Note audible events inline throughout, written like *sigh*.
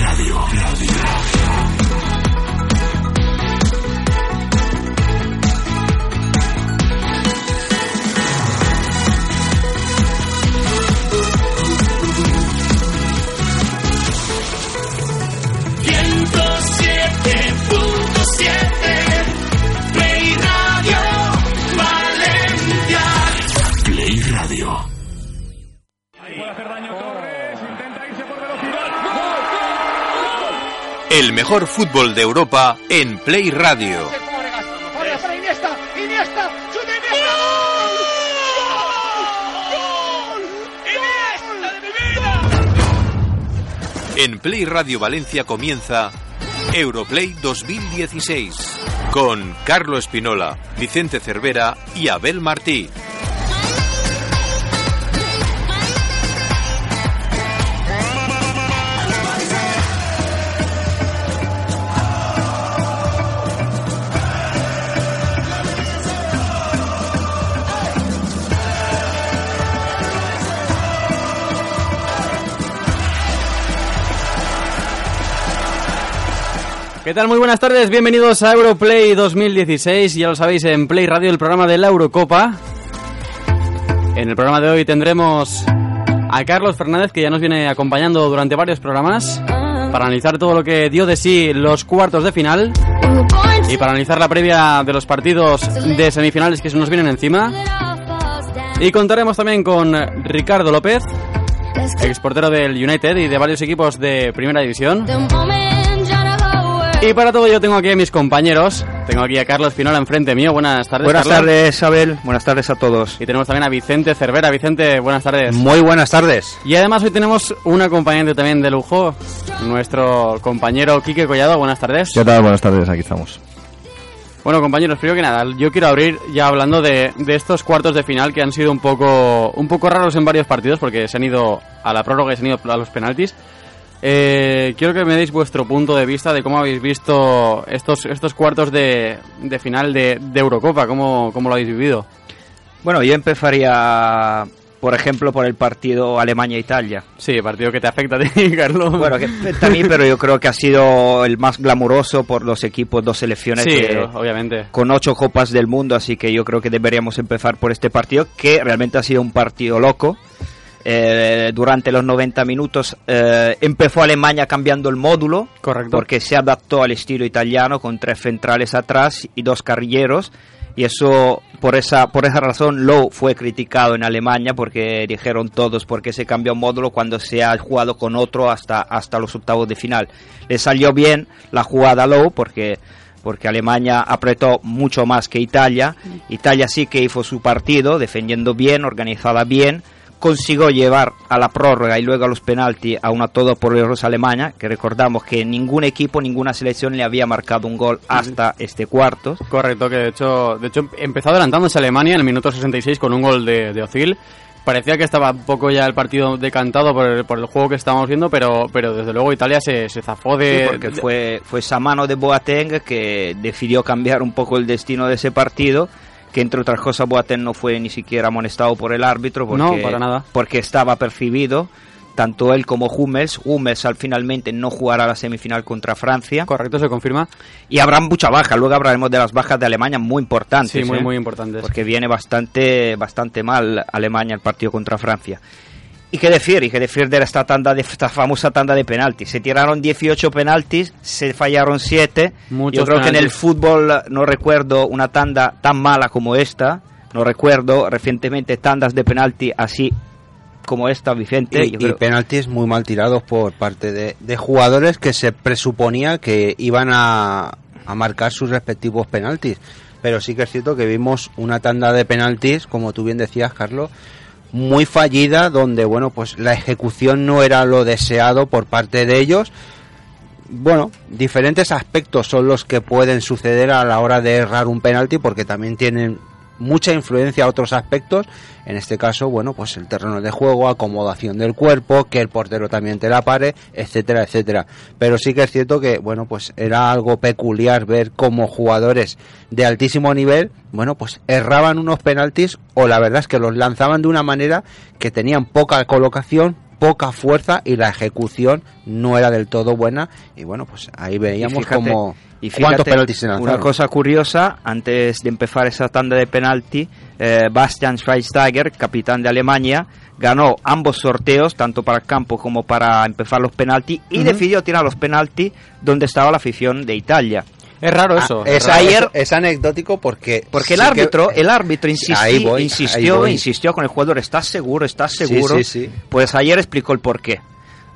Play Radio. El mejor fútbol de Europa en Play Radio. En Play Radio Valencia comienza Europlay 2016 con Carlo Espinola, Vicente Cervera y Abel Martí. ¿Qué tal? Muy buenas tardes, bienvenidos a Europlay 2016, ya lo sabéis, en Play Radio, el programa de la Eurocopa. En el programa de hoy tendremos a Carlos Fernández, que ya nos viene acompañando durante varios programas, para analizar todo lo que dio de sí los cuartos de final y para analizar la previa de los partidos de semifinales que se nos vienen encima. Y contaremos también con Ricardo López, exportero del United y de varios equipos de Primera División. Y para todo yo tengo aquí a mis compañeros. Tengo aquí a Carlos Pinola enfrente mío. Buenas tardes. Buenas Carlos. tardes, Abel. Buenas tardes a todos. Y tenemos también a Vicente Cervera. Vicente, buenas tardes. Muy buenas tardes. Y además hoy tenemos un acompañante también de lujo, nuestro compañero Quique Collado. Buenas tardes. ¿Qué tal? Buenas tardes, aquí estamos. Bueno, compañeros, primero que nada, yo quiero abrir ya hablando de, de estos cuartos de final que han sido un poco, un poco raros en varios partidos porque se han ido a la prórroga y se han ido a los penaltis. Eh, quiero que me deis vuestro punto de vista de cómo habéis visto estos, estos cuartos de, de final de, de Eurocopa, cómo, cómo lo habéis vivido. Bueno, yo empezaría, por ejemplo, por el partido Alemania-Italia. Sí, partido que te afecta a ti, *laughs* Carlos. Bueno, que afecta a mí, pero yo creo que ha sido el más glamuroso por los equipos, dos selecciones Sí, que- obviamente. con ocho copas del mundo, así que yo creo que deberíamos empezar por este partido, que realmente ha sido un partido loco. Eh, durante los 90 minutos eh, empezó Alemania cambiando el módulo, Correcto. porque se adaptó al estilo italiano con tres centrales atrás y dos carrilleros. Y eso, por esa, por esa razón, Lowe fue criticado en Alemania porque dijeron todos porque se cambió un módulo cuando se ha jugado con otro hasta, hasta los octavos de final. Le salió bien la jugada Lowe porque porque Alemania apretó mucho más que Italia. Italia sí que hizo su partido, defendiendo bien, organizada bien, consiguió llevar a la prórroga y luego a los penaltis a una todo por euros Alemania, que recordamos que ningún equipo, ninguna selección le había marcado un gol hasta este cuarto. Correcto, que de hecho, de hecho empezó adelantándose Alemania en el minuto 66 con un gol de, de Ozil. Parecía que estaba un poco ya el partido decantado por el, por el juego que estábamos viendo, pero, pero desde luego Italia se, se zafó de... Sí, porque fue, fue esa mano de Boateng que decidió cambiar un poco el destino de ese partido, que entre otras cosas Boateng no fue ni siquiera amonestado por el árbitro porque, No, para nada. porque estaba percibido, tanto él como Hummels. Hummels al finalmente no jugará la semifinal contra Francia. Correcto, se confirma. Y habrá mucha baja, luego hablaremos de las bajas de Alemania muy importantes. Sí, muy, ¿eh? muy importantes. Porque viene bastante, bastante mal Alemania el partido contra Francia. ¿Y qué decir? ¿Y qué decir de esta, tanda de esta famosa tanda de penaltis? Se tiraron 18 penaltis, se fallaron 7. Muchos Yo creo que en el penaltis. fútbol no recuerdo una tanda tan mala como esta. No recuerdo recientemente tandas de penalti así como esta, Vicente. Y, y penaltis muy mal tirados por parte de, de jugadores que se presuponía que iban a, a marcar sus respectivos penaltis. pero sí que es cierto que vimos una tanda de penaltis, como tú bien decías, Carlos, muy fallida, donde bueno, pues la ejecución no era lo deseado por parte de ellos. Bueno, diferentes aspectos son los que pueden suceder a la hora de errar un penalti, porque también tienen mucha influencia a otros aspectos. En este caso, bueno, pues el terreno de juego, acomodación del cuerpo, que el portero también te la pare, etcétera, etcétera. Pero sí que es cierto que, bueno, pues era algo peculiar ver cómo jugadores de altísimo nivel, bueno, pues erraban unos penaltis o la verdad es que los lanzaban de una manera que tenían poca colocación, poca fuerza y la ejecución no era del todo buena y bueno pues ahí veíamos fíjate, como y cuántos fíjate, penaltis se lanzaron. Una cosa curiosa, antes de empezar esa tanda de penalti, eh, Bastian Schweinsteiger, capitán de Alemania, ganó ambos sorteos, tanto para el campo como para empezar los penaltis, y Ujú. decidió tirar los penaltis donde estaba la afición de Italia. Es raro Ah, eso. es, raro. Ayer- es- es anecdótico porque Porque el sí que- árbitro, el árbitro Ahí voy, ahí insistió, voy. insistió con el jugador, ¿estás seguro? ¿Estás seguro? Sí, sí, sí. Pues ayer explicó el porqué.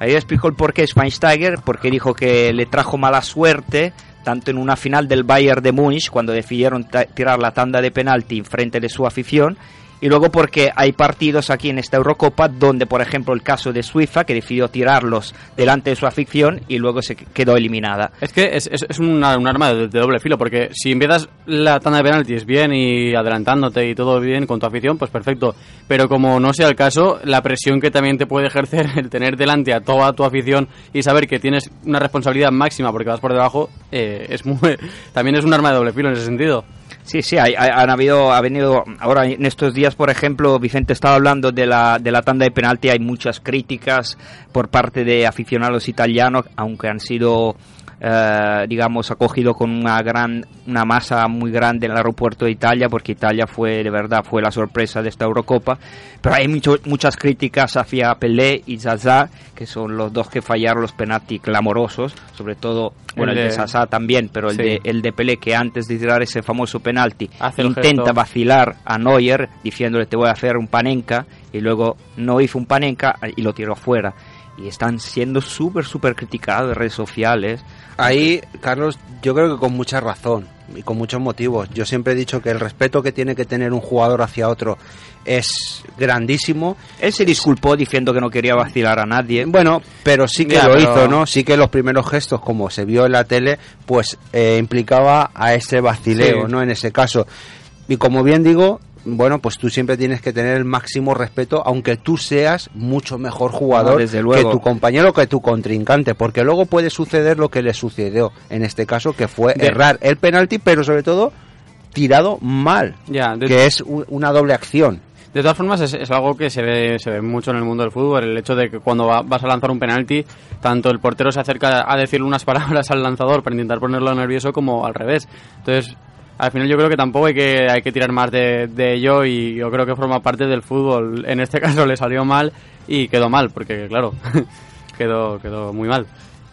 Ayer explicó el porqué Schweinsteiger, porque dijo que le trajo mala suerte, tanto en una final del Bayern de Múnich, cuando decidieron tirar la tanda de penalti en frente de su afición, y luego porque hay partidos aquí en esta Eurocopa donde, por ejemplo, el caso de Suiza, que decidió tirarlos delante de su afición y luego se quedó eliminada. Es que es, es, una- un arma de, de doble filo, porque si empiezas la tanda de penaltis bien y adelantándote y todo bien con tu afición, pues perfecto. Pero como no sea el caso, la presión que también te puede ejercer *laughs* el tener delante a toda tu afición y saber que tienes una responsabilidad máxima porque vas por debajo, eh, es muy, *laughs* también es un arma de doble filo en ese sentido. Sí, sí, hay, han habido, ha venido, ahora en estos días, por ejemplo, Vicente estaba hablando de la, de la tanda de penalti, hay muchas críticas por parte de aficionados italianos, aunque han sido, eh, digamos, acogidos con una gran, una masa muy grande en el aeropuerto de Italia, porque Italia fue, de verdad, fue la sorpresa de esta Eurocopa, pero hay mucho- muchas críticas hacia Pelé y Zaza, que son los dos que fallaron los penaltis clamorosos, sobre todo, bueno, el, El de Zaza también, pero el Sí. de el de Pelé que antes de tirar ese famoso penalti Hace intenta vacilar a Neuer diciéndole te voy a hacer un panenka y luego no hizo un panenka y lo tiró fuera y están siendo súper súper criticados en redes sociales Ahí, Carlos, yo creo que con mucha razón y con muchos motivos. Yo siempre he dicho que el respeto que tiene que tener un jugador hacia otro es grandísimo. él se disculpó diciendo que no quería vacilar a nadie Bueno, pero sí que Ya, lo pero- hizo, ¿no? Sí que los primeros gestos, como se vio en la tele, pues eh, implicaba a ese vacileo, Sí. ¿no? En ese caso. Y como bien digo, bueno, pues tú siempre tienes que tener el máximo respeto, aunque tú seas mucho mejor jugador No, desde luego. que tu compañero, que tu contrincante, porque luego puede suceder lo que le sucedió en este caso, que fue De- errar el penalti, pero sobre todo tirado mal, Ya, de- que es una doble acción. De todas formas, es, es algo que se ve, se ve mucho en el mundo del fútbol, el hecho de que cuando va- vas a lanzar un penalti, tanto el portero se acerca a decirle unas palabras al lanzador para intentar ponerlo nervioso como al revés. Entonces, al final yo creo que tampoco hay que, hay que tirar más de, de ello y yo creo que forma parte del fútbol. En este *laughs* caso le salió mal y quedó mal, porque claro, *laughs* quedó, quedó muy mal.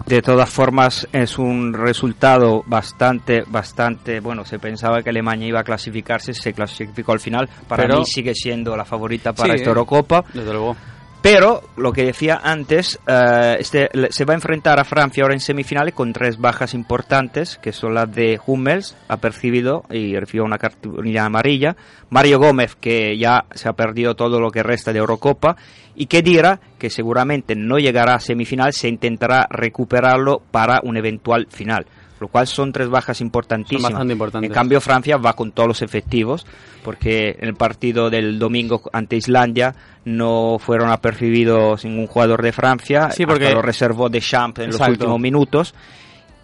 De todas formas, es un resultado bastante, bastante, bueno, se pensaba que Alemania iba a clasificarse, se clasificó al final, para Pero- mí sigue siendo la favorita para Sí, esta eh. Eurocopa, Desde luego. Pero lo que decía antes, eh, este, se va a enfrentar a Francia ahora en semifinales con tres bajas importantes, que son las de Hummels, ha percibido y recibió una cartulina amarilla, Mario Gómez, que ya se ha perdido todo lo que resta de Eurocopa, y Kedira, que seguramente no llegará a semifinal, se intentará recuperarlo para un eventual final. Lo cual son tres bajas importantísimas. Son bastante importantes. En cambio, Francia va con todos los efectivos, porque en el partido del domingo ante Islandia no fueron apercibidos ningún jugador de Francia, Sí, porque- lo reservó Deschamps en los Exacto. últimos minutos.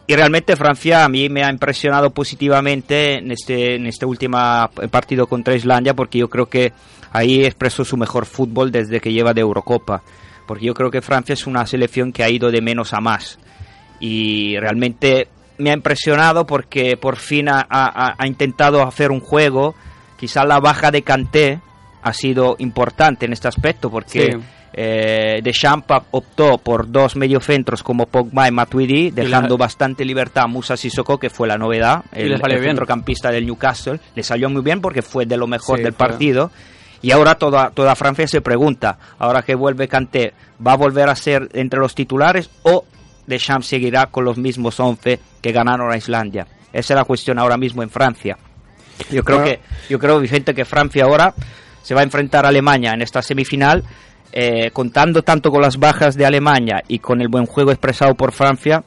Y realmente Francia a mí me ha impresionado positivamente en este, en este último partido contra Islandia, porque yo creo que ahí expresó su mejor fútbol desde que lleva de Eurocopa. Porque yo creo que Francia es una selección que ha ido de menos a más. Y realmente me ha impresionado porque por fin ha, ha- ha intentado hacer un juego. Quizá la baja de Kanté ha sido importante en este aspecto porque Sí. eh, Deschamps optó por dos mediocentros como Pogba y Matuidi, dejando la- bastante libertad a Musa Sissoko, que fue la novedad, Y el, el centrocampista del Newcastle. Le salió muy bien porque fue de lo mejor Sí, del fue. partido. Y ahora toda, toda Francia se pregunta, ahora que vuelve Kanté, ¿va a volver a ser entre los titulares o Deschamps seguirá con los mismos 11 que ganaron a Islandia? Esa es la cuestión ahora mismo en Francia. Yo creo que, yo creo, Vicente, que Francia ahora se va a enfrentar a Alemania en esta semifinal, eh, contando tanto con las bajas de Alemania y con el buen juego expresado por Francia.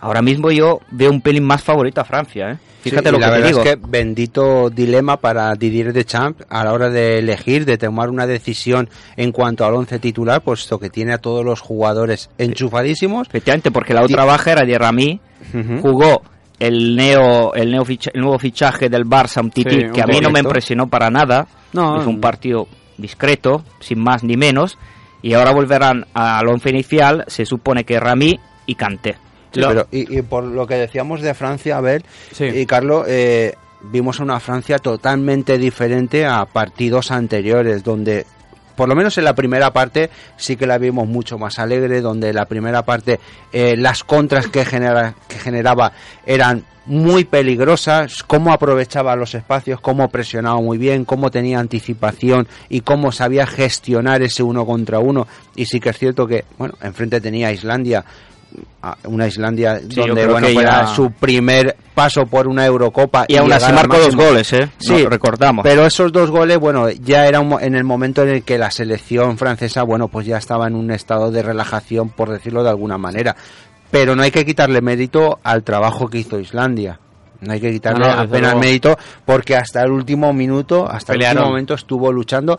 Ahora mismo yo veo un pelín más favorito a Francia, ¿eh? Fíjate Sí, lo que la te verdad digo. es que bendito dilema para Didier Deschamps a la hora de elegir, de tomar una decisión en cuanto al once titular, puesto que tiene a todos los jugadores enchufadísimos. Efectivamente, porque la otra baja era de Rami, Ujú. jugó el neo el neo ficha- el nuevo fichaje del Barça, un tití Sí, un que a mí no me impresionó para nada. No, Hizo un partido discreto, sin más ni menos, y ahora volverán al once inicial, se supone que Rami y Kanté. Sí, Lo- pero, y, y por lo que decíamos de Francia, a ver, Sí. y Carlos, eh, vimos una Francia totalmente diferente a partidos anteriores, donde por lo menos en la primera parte sí que la vimos mucho más alegre, donde la primera parte eh, las contras que, genera, que generaba eran muy peligrosas, cómo aprovechaba los espacios, cómo presionaba muy bien, cómo tenía anticipación y cómo sabía gestionar ese uno contra uno. Y sí que es cierto que, bueno, enfrente tenía a Islandia, una Islandia donde bueno, que fue ya- su primer paso por una Eurocopa y aún así marcó dos goles, ¿eh? Sí, recordamos. Pero esos dos goles, bueno, ya era un en el momento en el que la selección francesa, bueno, pues ya estaba en un estado de relajación, por decirlo de alguna manera. Pero no hay que quitarle mérito al trabajo que hizo Islandia. No hay que quitarle No, no, desde apenas mérito porque hasta el último minuto, hasta el último momento estuvo luchando.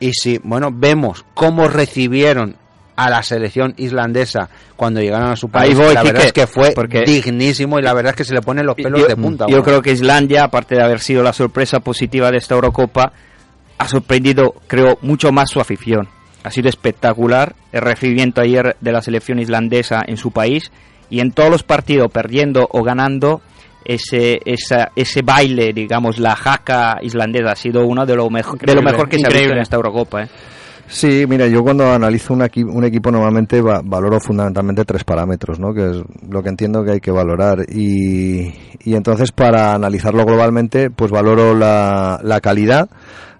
Y si, bueno, vemos cómo recibieron a la selección islandesa cuando llegaron a su país, voy, la verdad Quique, es que fue porque- dignísimo y la verdad es que se le ponen los pelos yo, de punta. yo bueno. creo que Islandia, aparte de haber sido la sorpresa positiva de esta Eurocopa, ha sorprendido, creo, mucho más su afición. Ha sido espectacular el recibimiento ayer de la selección islandesa en su país y en todos los partidos, perdiendo o ganando, ese, esa, ese baile, digamos, la jaca islandesa ha sido uno de lo, mejor de lo mejor que se ha visto en esta Eurocopa. ¿eh? Sí, mira, yo cuando analizo un, equi- un equipo normalmente va- valoro fundamentalmente tres parámetros, ¿no? Que es lo que entiendo que hay que valorar. Y, y entonces para analizarlo globalmente, pues valoro la, calidad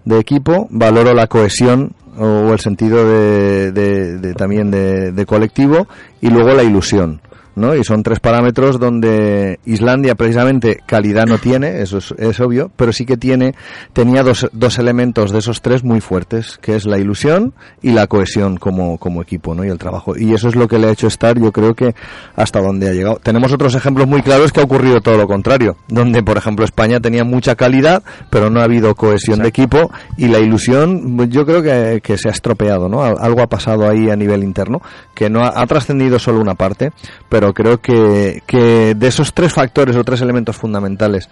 de equipo, valoro la cohesión o el sentido de, de- también de colectivo y luego la ilusión. ¿No? Y son tres parámetros donde Islandia precisamente calidad no tiene, eso es, es obvio, pero sí que tiene, tenía dos, dos elementos de esos tres muy fuertes, que es la ilusión y la cohesión como, como equipo, ¿no? Y el trabajo. Y eso es lo que le ha hecho estar, yo creo que hasta donde ha llegado. Tenemos otros ejemplos muy claros que ha ocurrido todo lo contrario, donde por ejemplo España tenía mucha calidad, pero no ha habido cohesión de equipo y la ilusión, yo creo que, que se ha estropeado, ¿no? Al- Algo ha pasado ahí a nivel interno, que no ha, ha trascendido solo una parte, pero creo que, que de esos tres factores o tres elementos fundamentales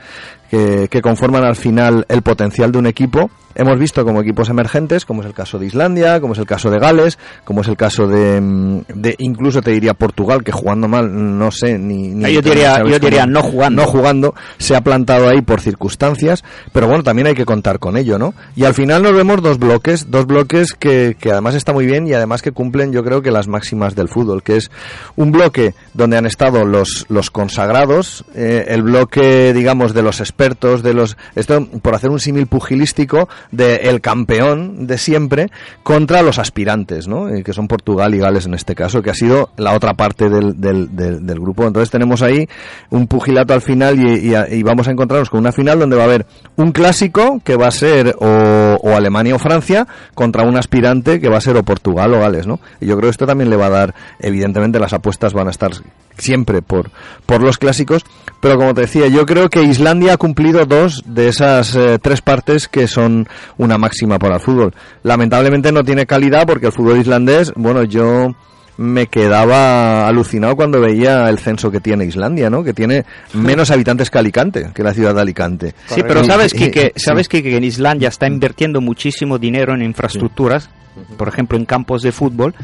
que, que conforman al final el potencial de un equipo, hemos visto como equipos emergentes, como es el caso de Islandia, como es el caso de Gales, como es el caso de, mm, de incluso te diría Portugal, que jugando mal, no sé, ni... ni Yo diría- yo diría no jugando. No jugando, se ha plantado ahí por circunstancias, pero bueno, también hay que contar con ello, ¿no? Y al final nos vemos dos bloques, dos bloques que, que además está muy bien y además que cumplen yo creo que las máximas del fútbol, que es un bloque donde han estado los, los consagrados, eh, el bloque, digamos, de los expertos, de los, esto por hacer un símil pugilístico, de el campeón de siempre contra los aspirantes, ¿no? Eh, que son Portugal y Gales en este caso, que ha sido la otra parte del, del, del, del grupo. Entonces tenemos ahí un pugilato al final y, vamos a encontrarnos con una final donde va a haber un clásico que va a ser o, o Alemania o Francia contra un aspirante que va a ser o Portugal o Gales, ¿no? Y yo creo que esto también le va a dar, evidentemente las apuestas van a estar siempre por, por los clásicos, pero como te decía, yo creo que Islandia ha cumplido dos de esas eh, tres partes que son una máxima para el fútbol. Lamentablemente no tiene calidad porque el fútbol islandés, bueno, yo me quedaba alucinado cuando veía el censo que tiene Islandia, ¿no? Que tiene menos habitantes que Alicante, que la ciudad de Alicante. Sí, pero sabes que, sabes que, en Islandia está invirtiendo muchísimo dinero en infraestructuras, por ejemplo en campos de fútbol,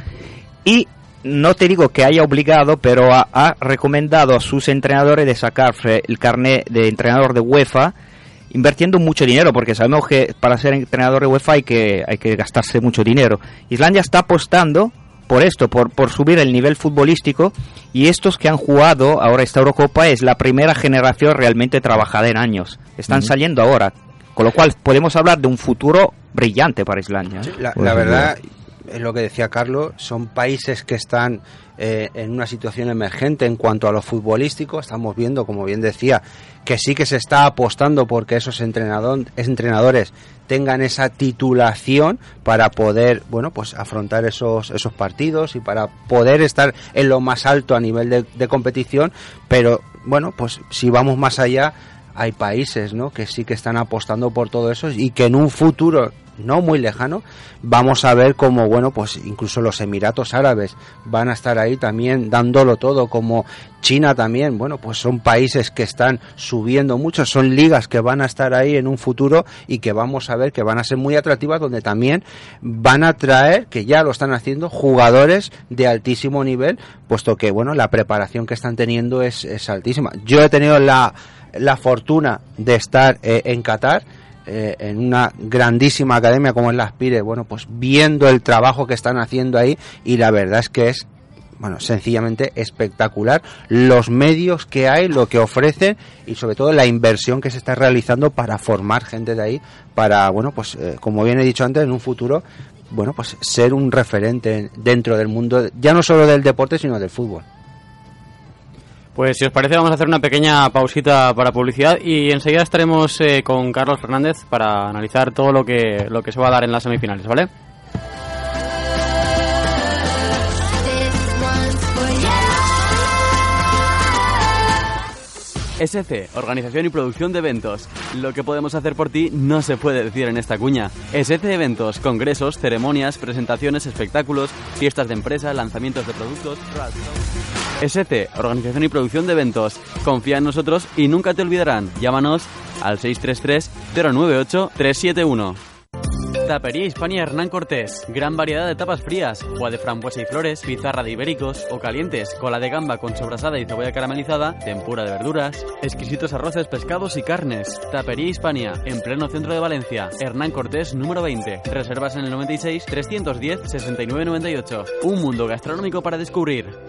y no te digo que haya obligado, pero ha, ha recomendado a sus entrenadores de sacarse el carnet de entrenador de UEFA, invirtiendo mucho dinero, porque sabemos que para ser entrenador de UEFA hay que, hay que gastarse mucho dinero. Islandia está apostando por esto, por, por subir el nivel futbolístico, y estos que han jugado ahora esta Eurocopa es la primera generación realmente trabajada en años. Están saliendo ahora, con lo cual podemos hablar de un futuro brillante para Islandia. ¿eh? La, Pues la verdad, es lo que decía Carlos, son países que están eh, en una situación emergente en cuanto a lo futbolístico. Estamos viendo, como bien decía, que sí que se está apostando porque esos entrenador, entrenadores tengan esa titulación para poder, bueno, pues afrontar esos, esos partidos y para poder estar en lo más alto a nivel de, de competición. Pero, bueno, pues si vamos más allá, hay países ¿no? que sí que están apostando por todo eso y que en un futuro no muy lejano vamos a ver como bueno pues incluso los Emiratos Árabes van a estar ahí también dándolo todo como China también. Bueno pues son países que están subiendo mucho son ligas que van a estar ahí en un futuro y que vamos a ver que van a ser muy atractivas donde también van a traer que ya lo están haciendo jugadores de altísimo nivel puesto que bueno la preparación que están teniendo es, altísima. Yo he tenido la la fortuna de estar eh, en Qatar eh, en una grandísima academia como es la Aspire, bueno, pues viendo el trabajo que están haciendo ahí y la verdad es que es bueno, sencillamente espectacular los medios que hay, lo que ofrecen y sobre todo la inversión que se está realizando para formar gente de ahí para, bueno, pues eh, como bien he dicho antes, en un futuro, bueno, pues ser un referente dentro del mundo, ya no solo del deporte, sino del fútbol. Pues si os parece vamos a hacer una pequeña pausita para publicidad y enseguida estaremos eh, con Carlos Fernández para analizar todo lo que, lo que se va a dar en las semifinales, ¿vale? SC, organización y producción de eventos. Lo que podemos hacer por ti no se puede decir en esta cuña. SC Eventos, congresos, ceremonias, presentaciones, espectáculos, fiestas de empresa, lanzamientos de productos. SC, organización y producción de eventos. Confía en nosotros y nunca te olvidarán. Llámanos al 633 098 371. Tapería Hispania Hernán Cortés. Gran variedad de tapas frías, juá de frambuesa y flores, pizarra de ibéricos o calientes, cola de gamba con sobrasada y cebolla caramelizada, tempura de verduras, exquisitos arroces, pescados y carnes. Tapería Hispania, en pleno centro de Valencia. Hernán Cortés número 20. Reservas en el 96 310 6998. Un mundo gastronómico para descubrir.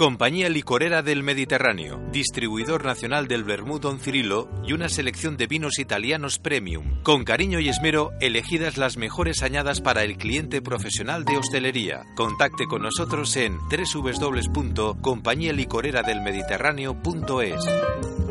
Compañía Licorera del Mediterráneo, distribuidor nacional del Vermut Don Cirilo y una selección de vinos italianos premium. Con cariño y esmero, elegidas las mejores añadas para el cliente profesional de hostelería. Contacte con nosotros en www.compañialicorderadelmediterráneo.es.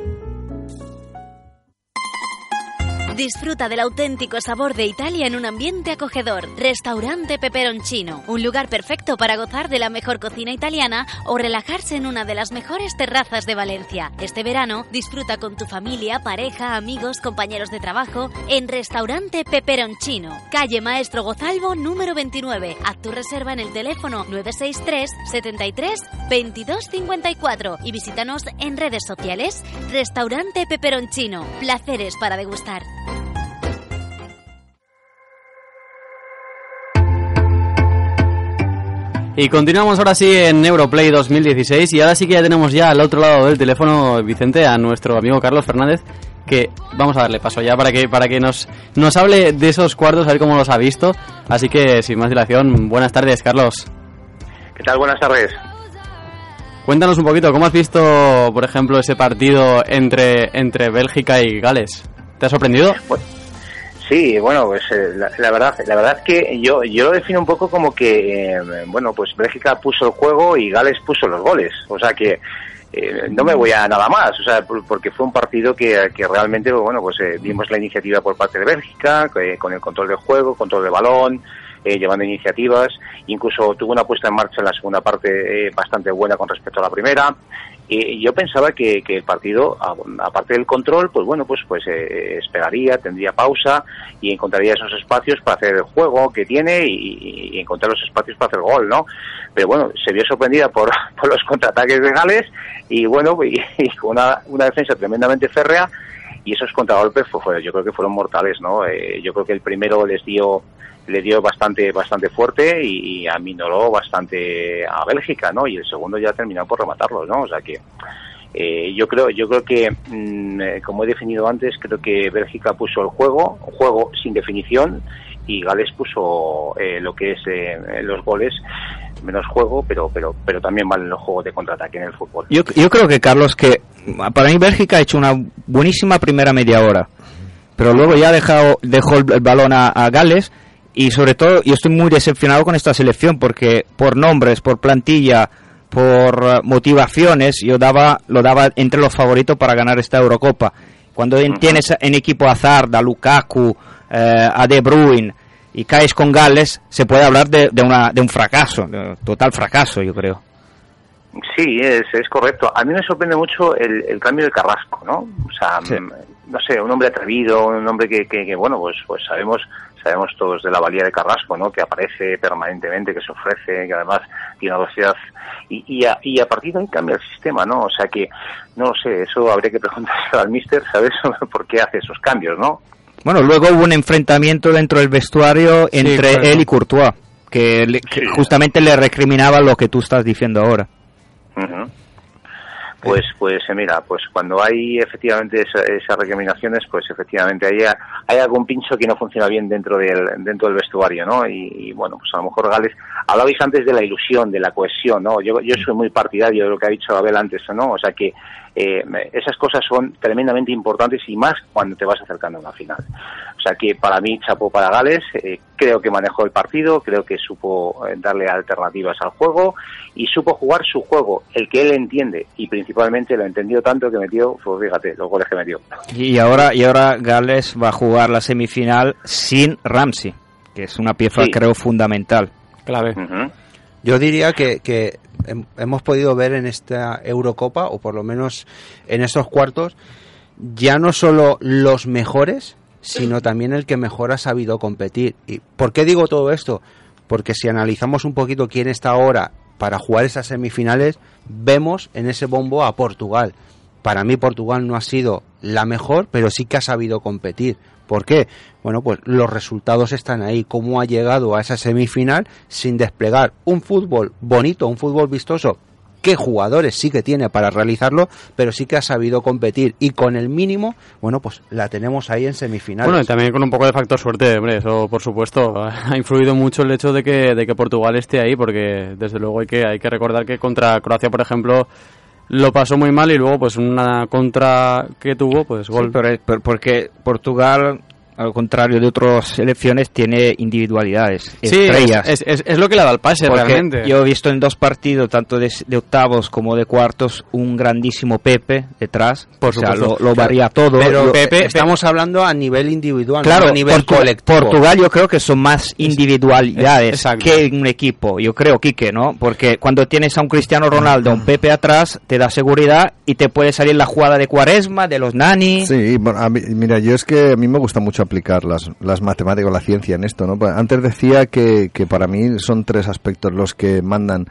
Disfruta del auténtico sabor de Italia en un ambiente acogedor. Restaurante Peperoncino, un lugar perfecto para gozar de la mejor cocina italiana o relajarse en una de las mejores terrazas de Valencia. Este verano disfruta con tu familia, pareja, amigos, compañeros de trabajo en Restaurante Peperoncino, calle Maestro Gozalvo número 29. Haz tu reserva en el teléfono 963 73 22 54 y visítanos en redes sociales. Restaurante Peperoncino, placeres para degustar. Y continuamos ahora sí en Europlay 2016 y ahora sí que ya tenemos ya al otro lado del teléfono, Vicente, a nuestro amigo Carlos Fernández, que vamos a darle paso ya para que, para que nos, nos hable de esos cuartos, a ver cómo los ha visto. Así que, sin más dilación, buenas tardes, Carlos. ¿Qué tal? Buenas tardes. Cuéntanos un poquito, ¿cómo has visto, por ejemplo, ese partido entre, entre Bélgica y Gales? ¿Te ha sorprendido? Pues, sí, bueno, pues eh, la, la, verdad, la verdad que yo, yo lo defino un poco como que, eh, bueno, pues Bélgica puso el juego y Gales puso los goles. O sea que eh, no me voy a nada más, o sea, porque fue un partido que, que realmente, bueno, pues eh, vimos la iniciativa por parte de Bélgica, con el control del juego, control de balón, eh, llevando iniciativas, incluso tuvo una puesta en marcha en la segunda parte eh, bastante buena con respecto a la primera. Y yo pensaba que, el partido, aparte del control, pues bueno, pues pues eh, esperaría, tendría pausa y encontraría esos espacios para hacer el juego que tiene y, encontrar los espacios para hacer gol, ¿no? Pero bueno, se vio sorprendida por, *laughs* los contraataques de Gales y bueno, y, y una, una defensa tremendamente férrea y esos contragolpes pues, fue, yo creo que fueron mortales, ¿no? Eh, yo creo que el primero les dio le dio bastante bastante fuerte y, y aminoró bastante a Bélgica, ¿no? Y el segundo ya terminó por rematarlos, ¿no? O sea que eh, yo creo yo creo que mmm, como he definido antes creo que Bélgica puso el juego juego sin definición y Gales puso eh, lo que es eh, los goles menos juego pero pero pero también valen los juegos de contraataque en el fútbol yo, yo creo que Carlos que para mí Bélgica ha hecho una buenísima primera media hora pero luego ya ha dejado, dejó el, el balón a, a Gales y sobre todo yo estoy muy decepcionado con esta selección porque por nombres, por plantilla, por eh, motivaciones yo daba lo daba entre los favoritos para ganar esta Eurocopa. Cuando en- tienes en equipo a Hazard, a Lukaku, eh, a De Bruyne y caes con Gales, se puede hablar de, de, una, de un fracaso, de total fracaso, yo creo. Sí, es, es correcto. A mí me sorprende mucho el, el cambio de Carrasco, ¿no? O sea, Sí. mm, no sé, un hombre atrevido, un hombre que, que, que, bueno, pues, pues sabemos sabemos todos de la valía de Carrasco, ¿no? Que aparece permanentemente, que se ofrece, que además tiene una velocidad y, y, a, y a partir de ahí cambia el sistema, ¿no? O sea que, no lo sé, eso habría que preguntarse al míster, ¿sabes? *laughs* por qué hace esos cambios, ¿no? Bueno, luego hubo un enfrentamiento dentro del vestuario entre él y Courtois, que, le- que Sí. justamente le recriminaba lo que tú estás diciendo ahora. Pues, pues eh, mira, pues cuando hay efectivamente esa- esas recriminaciones, pues efectivamente hay, hay algún pincho que no funciona bien dentro del, dentro del vestuario, ¿no? Y, bueno, pues a lo mejor Gales, hablabais antes de la ilusión, de la cohesión, ¿no? Yo, yo soy muy partidario de lo que ha dicho Abel antes, ¿no? O sea que eh, esas cosas son tremendamente importantes y más cuando te vas acercando a una final. O sea que para mí chapó para Gales, eh, creo que manejó el partido, creo que supo eh, darle alternativas al juego y supo jugar su juego, el que él entiende y principalmente lo entendió tanto que metió, pues fíjate, los goles que metió. Y ahora, y ahora Gales va a jugar la semifinal sin Ramsey, que es una pieza, Sí. creo, fundamental. Clave. Yo diría que, que hem- hemos podido ver en esta Eurocopa, o por lo menos en estos cuartos, ya no solo los mejores, sino también el que mejor ha sabido competir. ¿Y por qué digo todo esto? Porque si analizamos un poquito quién está ahora para jugar esas semifinales, vemos en ese bombo a Portugal. Para mí Portugal no ha sido la mejor, pero sí que ha sabido competir. ¿Por qué? Bueno, pues los resultados están ahí. Cómo ha llegado a esa semifinal sin desplegar un fútbol bonito, un fútbol vistoso. ¿Qué jugadores sí que tiene para realizarlo? Pero sí que ha sabido competir. Y con el mínimo, bueno, pues la tenemos ahí en semifinales. Bueno, y también con un poco de factor suerte, hombre, eso por supuesto. *laughs* Ha influido mucho el hecho de que, de que Portugal esté ahí, porque desde luego hay que, hay que recordar que contra Croacia, por ejemplo, lo pasó muy mal y luego pues una contra que tuvo, pues gol. Sí, pero, pero porque Portugal, al contrario de otras selecciones, tiene individualidades, Sí, estrellas. es, es, es lo que le da el pase Porque realmente. Yo he visto en dos partidos, tanto de, de octavos como de cuartos, un grandísimo Pepe detrás. Por o sea, supuesto. lo, lo varía todo. Pero Lo- Pepe, estamos hablando a nivel individual, Claro, no a nivel Portu- colectivo. Portugal yo creo que son más individualidades es- que un equipo, yo creo, Quique, ¿no? Porque cuando tienes a un Cristiano Ronaldo, a un Pepe atrás, te da seguridad y te puede salir la jugada de Cuaresma, de los Nani. Sí, bueno, a mí- mira, yo es que a mí me gusta mucho aplicar las, las matemáticas, la ciencia en esto, ¿no? Pues Antes decía que, que para mí son tres aspectos los que mandan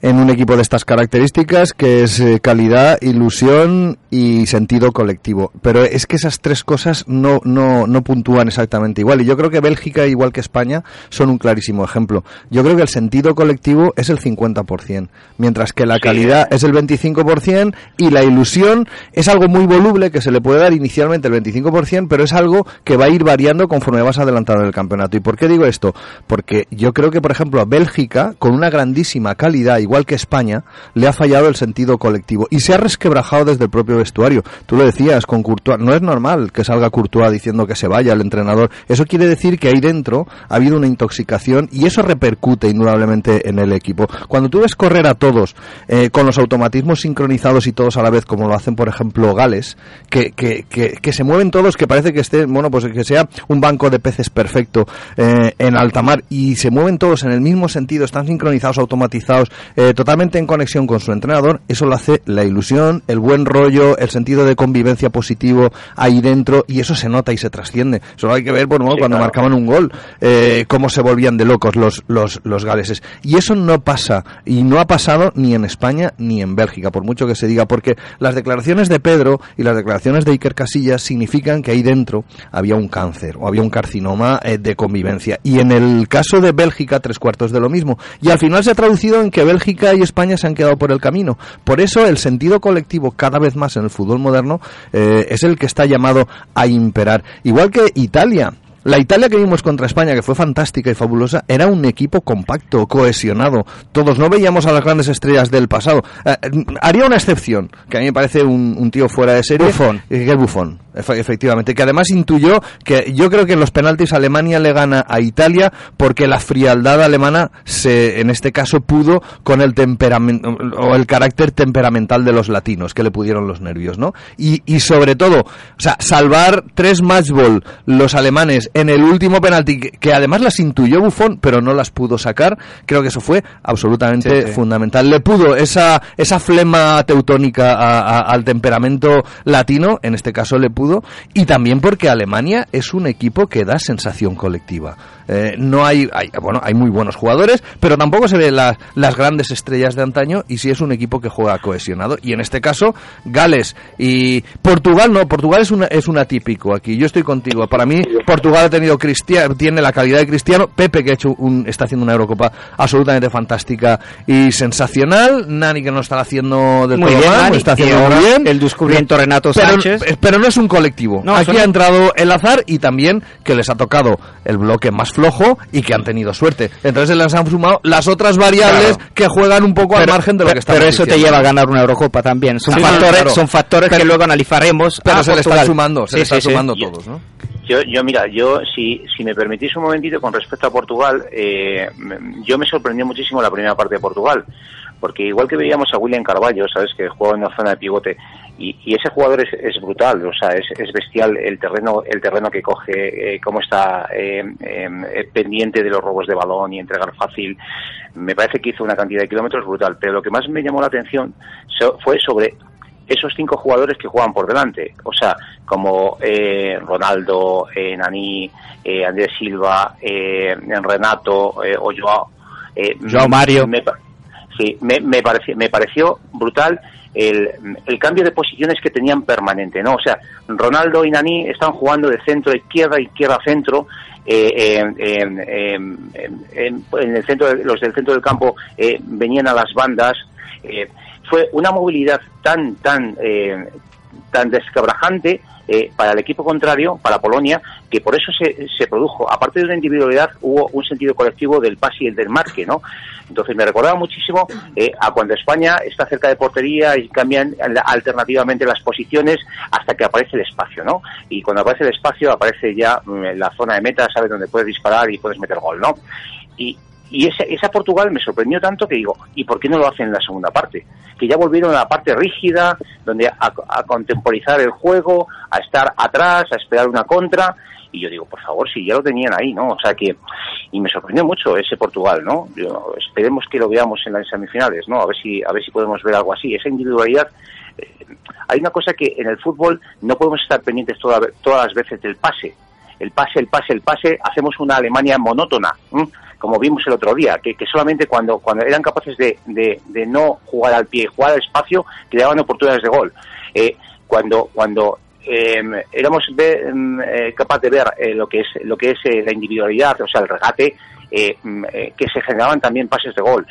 en un equipo de estas características, que es eh, calidad, ilusión y sentido colectivo. Pero es que esas tres cosas no, no, no puntúan exactamente igual. Y yo creo que Bélgica, igual que España, son un clarísimo ejemplo. Yo creo que el sentido colectivo es el 50%, mientras que la calidad es el 25% y la ilusión es algo muy voluble que se le puede dar inicialmente el 25%, pero es algo que va a ir variando conforme vas adelantado en el campeonato. ¿Y por qué digo esto? Porque yo creo que, por ejemplo, a Bélgica, con una grandísima calidad, igual que España, le ha fallado el sentido colectivo y se ha resquebrajado desde el propio vestuario. Tú lo decías con Courtois, no es normal que salga Courtois diciendo que se vaya el entrenador. Eso quiere decir que ahí dentro ha habido una intoxicación y eso repercute indudablemente en el equipo. Cuando tú ves correr a todos eh, con los automatismos sincronizados y todos a la vez, como lo hacen, por ejemplo, Gales, que, que, que, que se mueven todos, que parece que esté, bueno, pues que sea un banco de peces perfecto eh, en alta mar y se mueven todos en el mismo sentido, están sincronizados, automatizados, eh, totalmente en conexión con su entrenador, eso lo hace la ilusión, el buen rollo, el sentido de convivencia positivo ahí dentro y eso se nota y se trasciende. Solo hay que ver, bueno, cuando claro. marcaban un gol, eh, cómo se volvían de locos los, los, los galeses. Y eso no pasa, y no ha pasado ni en España ni en Bélgica, por mucho que se diga, porque las declaraciones de Pedro y las declaraciones de Iker Casillas significan que ahí dentro había un cáncer o había un carcinoma eh, de convivencia. Y en el caso de Bélgica, tres cuartos de lo mismo. Y al final se ha traducido en que Bélgica y España se han quedado por el camino. Por eso el sentido colectivo cada vez más en el fútbol moderno eh, es el que está llamado a imperar. Igual que Italia. La Italia que vimos contra España, que fue fantástica y fabulosa, era un equipo compacto, cohesionado. Todos no veíamos a las grandes estrellas del pasado. Eh, haría una excepción, que a mí me parece un, un tío fuera de serie. Buffon. Eh, que es Buffon. Efe- efectivamente. Que además intuyó que yo creo que en los penaltis Alemania le gana a Italia porque la frialdad alemana se, en este caso, pudo con el temperamento o el carácter temperamental de los latinos que le pudieron los nervios, ¿no? Y, y sobre todo, o sea, salvar tres match ball los alemanes en el último penalti que, que además las intuyó Buffon, pero no las pudo sacar. Creo que eso fue absolutamente Sí, sí. fundamental. Le pudo esa, esa flema teutónica a- a- al temperamento latino, en este caso le pudo, y también porque Alemania es un equipo que da sensación colectiva. Eh, no hay, hay- bueno, hay muy buenos jugadores, pero tampoco se ven las, las grandes estrellas de antaño y sí es un equipo que juega cohesionado. Y en este caso, Gales y Portugal no, Portugal es, una, es un atípico aquí. Yo estoy contigo. Para mí, Portugal ha tenido Cristiano, tiene la calidad de Cristiano, Pepe que ha hecho un, está haciendo una Eurocopa absolutamente fantástica y sensacional, Nani que no está haciendo del Muy todo bien, mal, Nani. lo está haciendo muy bien. el descubrimiento Renato Pero- Sánchez. eh, Pero no es un colectivo. No, Aquí son- ha entrado el azar y también que les ha tocado el bloque más flojo y que han tenido suerte. Entonces les han sumado las otras variables Claro. que juegan un poco al margen de lo que estamos Pero eso te lleva a ganar una Eurocopa también. Son Sí, factores, claro. son factores que luego analizaremos. Pero se le están sumando, se Sí, le están sí, sumando todos, ¿no? Yo, yo mira, yo si, si me permitís un momentito con respecto a Portugal, eh, me- yo me sorprendió muchísimo la primera parte de Portugal, porque igual que veíamos a William Carballo, sabes que juega en la zona de pivote y, y ese jugador es, es brutal, o sea, es, es bestial el terreno el terreno que coge, eh, cómo está eh, eh, pendiente de los robos de balón y entregar fácil. Me parece que hizo una cantidad de kilómetros brutal, pero lo que más me llamó la atención fue sobre esos cinco jugadores que juegan por delante, o sea, como eh, Ronaldo, eh, Nani, eh, Andrés Silva, eh, Renato eh, o Joao. eh, Joao Mario. Me, sí, me, me, pareció, me pareció brutal el, el cambio de posiciones que tenían permanente, ¿no? O sea, Ronaldo y Nani están jugando de centro izquierda, izquierda centro, eh, eh, en el centro, los del centro del campo eh, venían a las bandas. eh, fue una movilidad tan, tan, tan descabrajante eh, para el equipo contrario, para Polonia, que por eso se, se produjo, aparte de una individualidad, hubo un sentido colectivo del pase y el del marque, ¿no? Entonces me recordaba muchísimo eh, a cuando España está cerca de portería y cambian al- alternativamente las posiciones hasta que aparece el espacio, ¿no? Y cuando aparece el espacio aparece ya mm, la zona de meta, sabes dónde puedes disparar y puedes meter gol, ¿no? Y, y esa, esa Portugal me sorprendió tanto que digo, ¿y por qué no lo hacen en la segunda parte? Que ya volvieron a la parte rígida, donde a, contemporizar el juego, a estar atrás, a esperar una contra. Y yo digo, por favor, si ya lo tenían ahí, ¿no? O sea que, y me sorprendió mucho ese Portugal, ¿no? Esperemos que lo veamos en las semifinales, ¿no? A ver si, a ver si podemos ver algo así. Esa individualidad eh, hay una cosa que en el fútbol no podemos estar pendientes toda- todas las veces del pase. El pase, el pase, el pase, hacemos una Alemania monótona. Como vimos el otro día, que, que solamente cuando, cuando eran capaces de, de- de no jugar al pie y jugar al espacio, creaban oportunidades de gol. Eh, cuando cuando eh, éramos em, eh, capaz de ver eh, lo que es lo que es la individualidad, o sea, el regate, eh, que se generaban también pases de gol.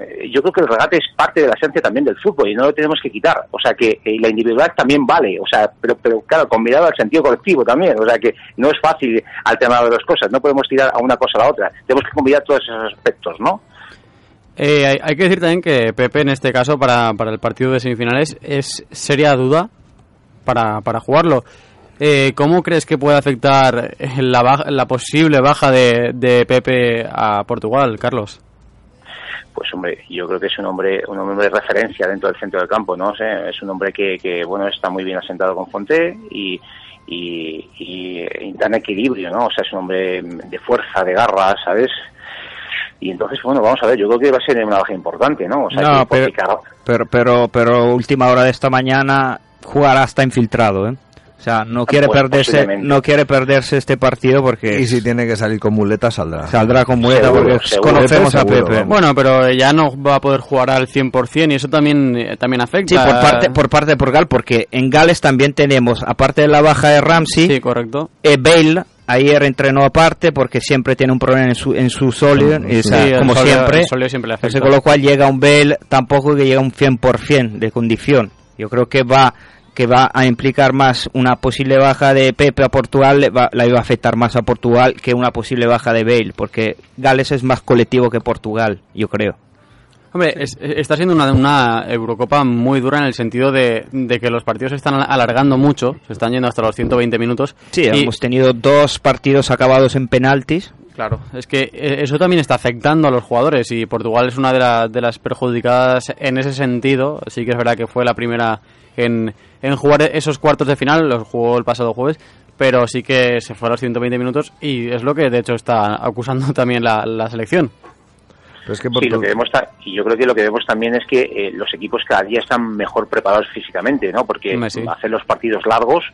Eh, yo creo que el regate es parte de la esencia también del fútbol y no lo tenemos que quitar. O sea que eh, la individualidad también vale, o sea, pero, pero claro, combinado al sentido colectivo también. O sea que no es fácil alternar las dos cosas, no podemos tirar a una cosa a la otra. Tenemos que combinar todos esos aspectos, ¿no? Eh, hay, hay que decir también que Pepe en este caso para, para el partido de semifinales es seria duda para, para jugarlo. Eh, ¿Cómo crees que puede afectar la, baja- la posible baja de Pepe a Portugal, Carlos? Pues hombre, yo creo que es un hombre, un hombre de referencia dentro del centro del campo, ¿no? O sea, es un hombre que, que, bueno, está muy bien asentado con Fonté y, y, y, dan equilibrio, ¿no? O sea, es un hombre de fuerza, de garra, ¿sabes? Y entonces, bueno, vamos a ver, yo creo que va a ser una baja importante, ¿no? O sea, No, que, porque, pero- Pero, pero, pero última hora de esta mañana jugará hasta infiltrado, ¿eh? O sea, no quiere pues, perderse, no quiere perderse este partido porque Y si tiene que salir con muleta, saldrá. saldrá con muleta Seguro, porque seguro. conocemos a Seguro, Pepe. vamos. Bueno, pero ya no va a poder jugar al 100% y eso también, eh, también afecta. Sí, por parte, por parte de Portugal, porque en Gales también tenemos, aparte de la baja de Ramsey, Sí, correcto. eh, Bale ayer entrenó aparte porque siempre tiene un problema en su, en su sóleo, o sea, Sí, el como siempre. siempre le afecta. Entonces, con lo cual llega un Bale, tampoco que llega un 100% de condición. Yo creo que va que va a implicar más una posible baja de Pepe a Portugal, le va- la iba a afectar más a Portugal que una posible baja de Bale, porque Gales es más colectivo que Portugal, yo creo. Hombre, es- está siendo una, una Eurocopa muy dura en el sentido de, de que los partidos se están alargando mucho, se están yendo hasta los 120 minutos. Sí, y- hemos tenido dos partidos acabados en penaltis. Claro, es que eh, eso también está afectando a los jugadores y Portugal es una de, la- de las perjudicadas en ese sentido. Sí que es verdad que fue la primera en, en jugar esos cuartos de final, los jugó el pasado jueves, pero sí que se fue a los 120 minutos y es lo que de hecho está acusando *laughs* también la, la selección. Pero es que Sí, lo que vemos y yo creo que lo que vemos también es que eh, los equipos cada día están mejor preparados físicamente, ¿no? Porque sí. hacer los partidos largos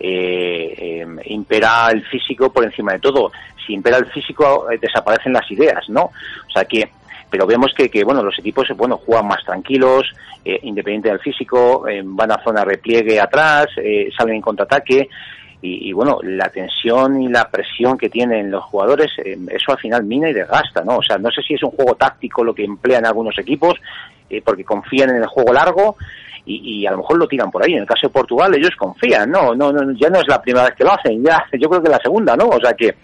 eh, eh, impera el físico por encima de todo. Si impera el físico eh, desaparecen las ideas, ¿no? O sea que pero vemos que, que bueno los equipos bueno juegan más tranquilos eh, independiente del físico eh, van a zona repliegue atrás eh, salen en contraataque y, y, bueno la tensión y la presión que tienen los jugadores eh, eso al final mina y desgasta no o sea no sé si es un juego táctico lo que emplean algunos equipos porque confían en el juego largo y, y a lo mejor lo tiran por ahí. En el caso de Portugal ellos confían no no no ya no es la primera vez que lo hacen ya *laughs* yo creo que la segunda no o sea que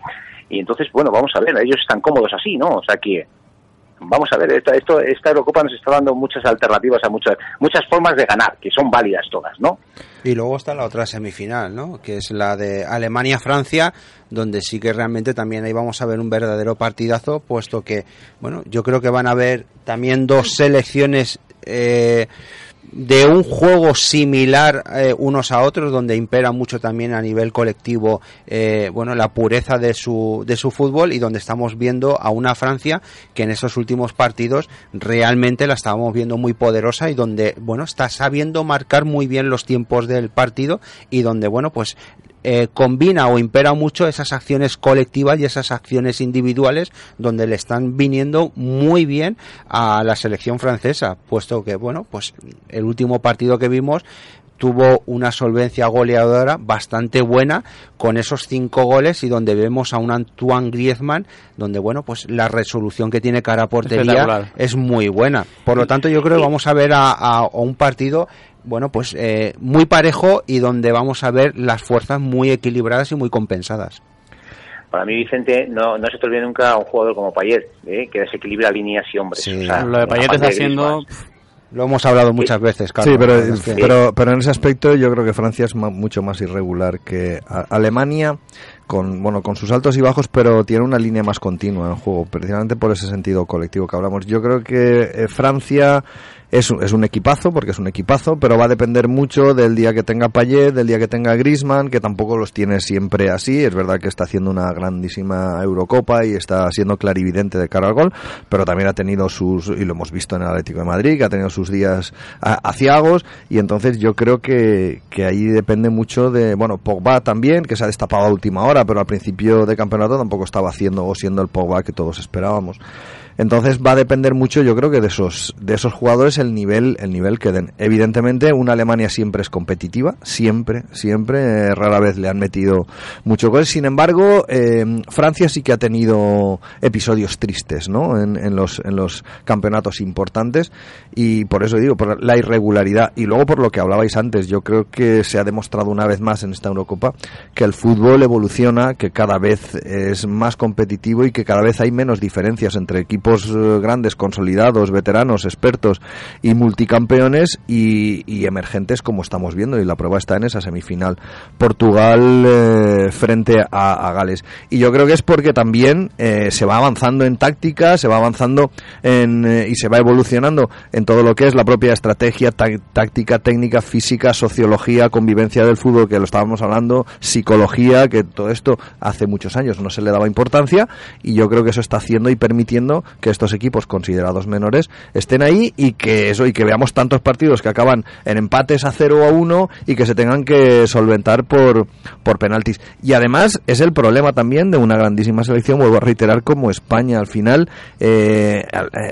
y entonces bueno vamos a ver ellos están cómodos así no o sea que vamos a ver, esta, esto, esta Eurocopa nos está dando muchas alternativas a muchas, muchas formas de ganar, que son válidas todas, ¿no? Y luego está la otra semifinal, ¿no? Que es la de Alemania-Francia, donde sí que realmente también ahí vamos a ver un verdadero partidazo, puesto que, bueno, yo creo que van a haber también dos selecciones eh, de un juego similar eh, unos a otros, donde impera mucho también a nivel colectivo, eh, bueno, la pureza de su, de su fútbol y donde estamos viendo a una Francia que en esos últimos partidos realmente la estábamos viendo muy poderosa y donde, bueno, está sabiendo marcar muy bien los tiempos del partido y donde, bueno, pues eh, combina o impera mucho esas acciones colectivas y esas acciones individuales donde le están viniendo muy bien a la selección francesa, puesto que, bueno, pues el último partido que vimos tuvo una solvencia goleadora bastante buena con esos cinco goles y donde vemos a un Antoine Griezmann donde bueno pues la resolución que tiene cara a portería es muy buena. Por lo tanto yo creo que vamos a ver a, a- a un partido bueno pues eh, muy parejo y donde vamos a ver las fuerzas muy equilibradas y muy compensadas Para mí, Vicente, no, no se te olvide nunca un jugador como Payet, ¿eh? que desequilibra líneas y hombres. Sí. O sea, Lo de Payet está. Griezmann. lo hemos hablado muchas veces Carlos, Sí, pero, pero, pero en ese aspecto yo creo que Francia es mucho más irregular que Alemania, con, bueno, con sus altos y bajos, pero tiene una línea más continua en juego, precisamente por ese sentido colectivo que hablamos. Yo creo que eh, Francia es, un- es un equipazo, porque es un equipazo, pero va a depender mucho del día que tenga Payet, del día que tenga Griezmann, que tampoco los tiene siempre así. Es verdad que está haciendo una grandísima Eurocopa y está siendo clarividente de cara al gol, pero también ha tenido sus, y lo hemos visto en el Atlético de Madrid, que ha tenido sus días aciagos, y entonces yo creo que, que ahí depende mucho de, bueno, Pogba también, que se ha destapado a última hora, pero al principio de campeonato tampoco estaba haciendo o siendo el Pogba que todos esperábamos. Entonces va a depender mucho, yo creo que de esos de esos jugadores el nivel el nivel que den. Evidentemente una Alemania siempre es competitiva, siempre siempre eh, rara vez le han metido mucho gol. Sin embargo, eh, Francia sí que ha tenido episodios tristes, ¿no? En, los en los campeonatos importantes y por eso digo por la irregularidad y luego por lo que hablabais antes, yo creo que se ha demostrado una vez más en esta Eurocopa que el fútbol evoluciona, que cada vez es más competitivo y que cada vez hay menos diferencias entre equipos eh, grandes, consolidados, veteranos, expertos y multicampeones y, emergentes como estamos viendo. Y la prueba está en esa semifinal. Portugal eh, frente a, Gales. Y yo creo que es porque también eh, se va avanzando en táctica, se va avanzando en, eh, y se va evolucionando en todo lo que es la propia estrategia, tá- táctica, técnica, física, sociología, convivencia del fútbol, que lo estábamos hablando, psicología, que todo esto hace muchos años no se le daba importancia. Y yo creo que eso está haciendo y permitiendo que estos equipos considerados menores estén ahí y que eso y que veamos tantos partidos que acaban en empates a 0 o a 1 y que se tengan que solventar por, por penaltis. Y además es el problema también de una grandísima selección, vuelvo a reiterar, como España. Al final, eh,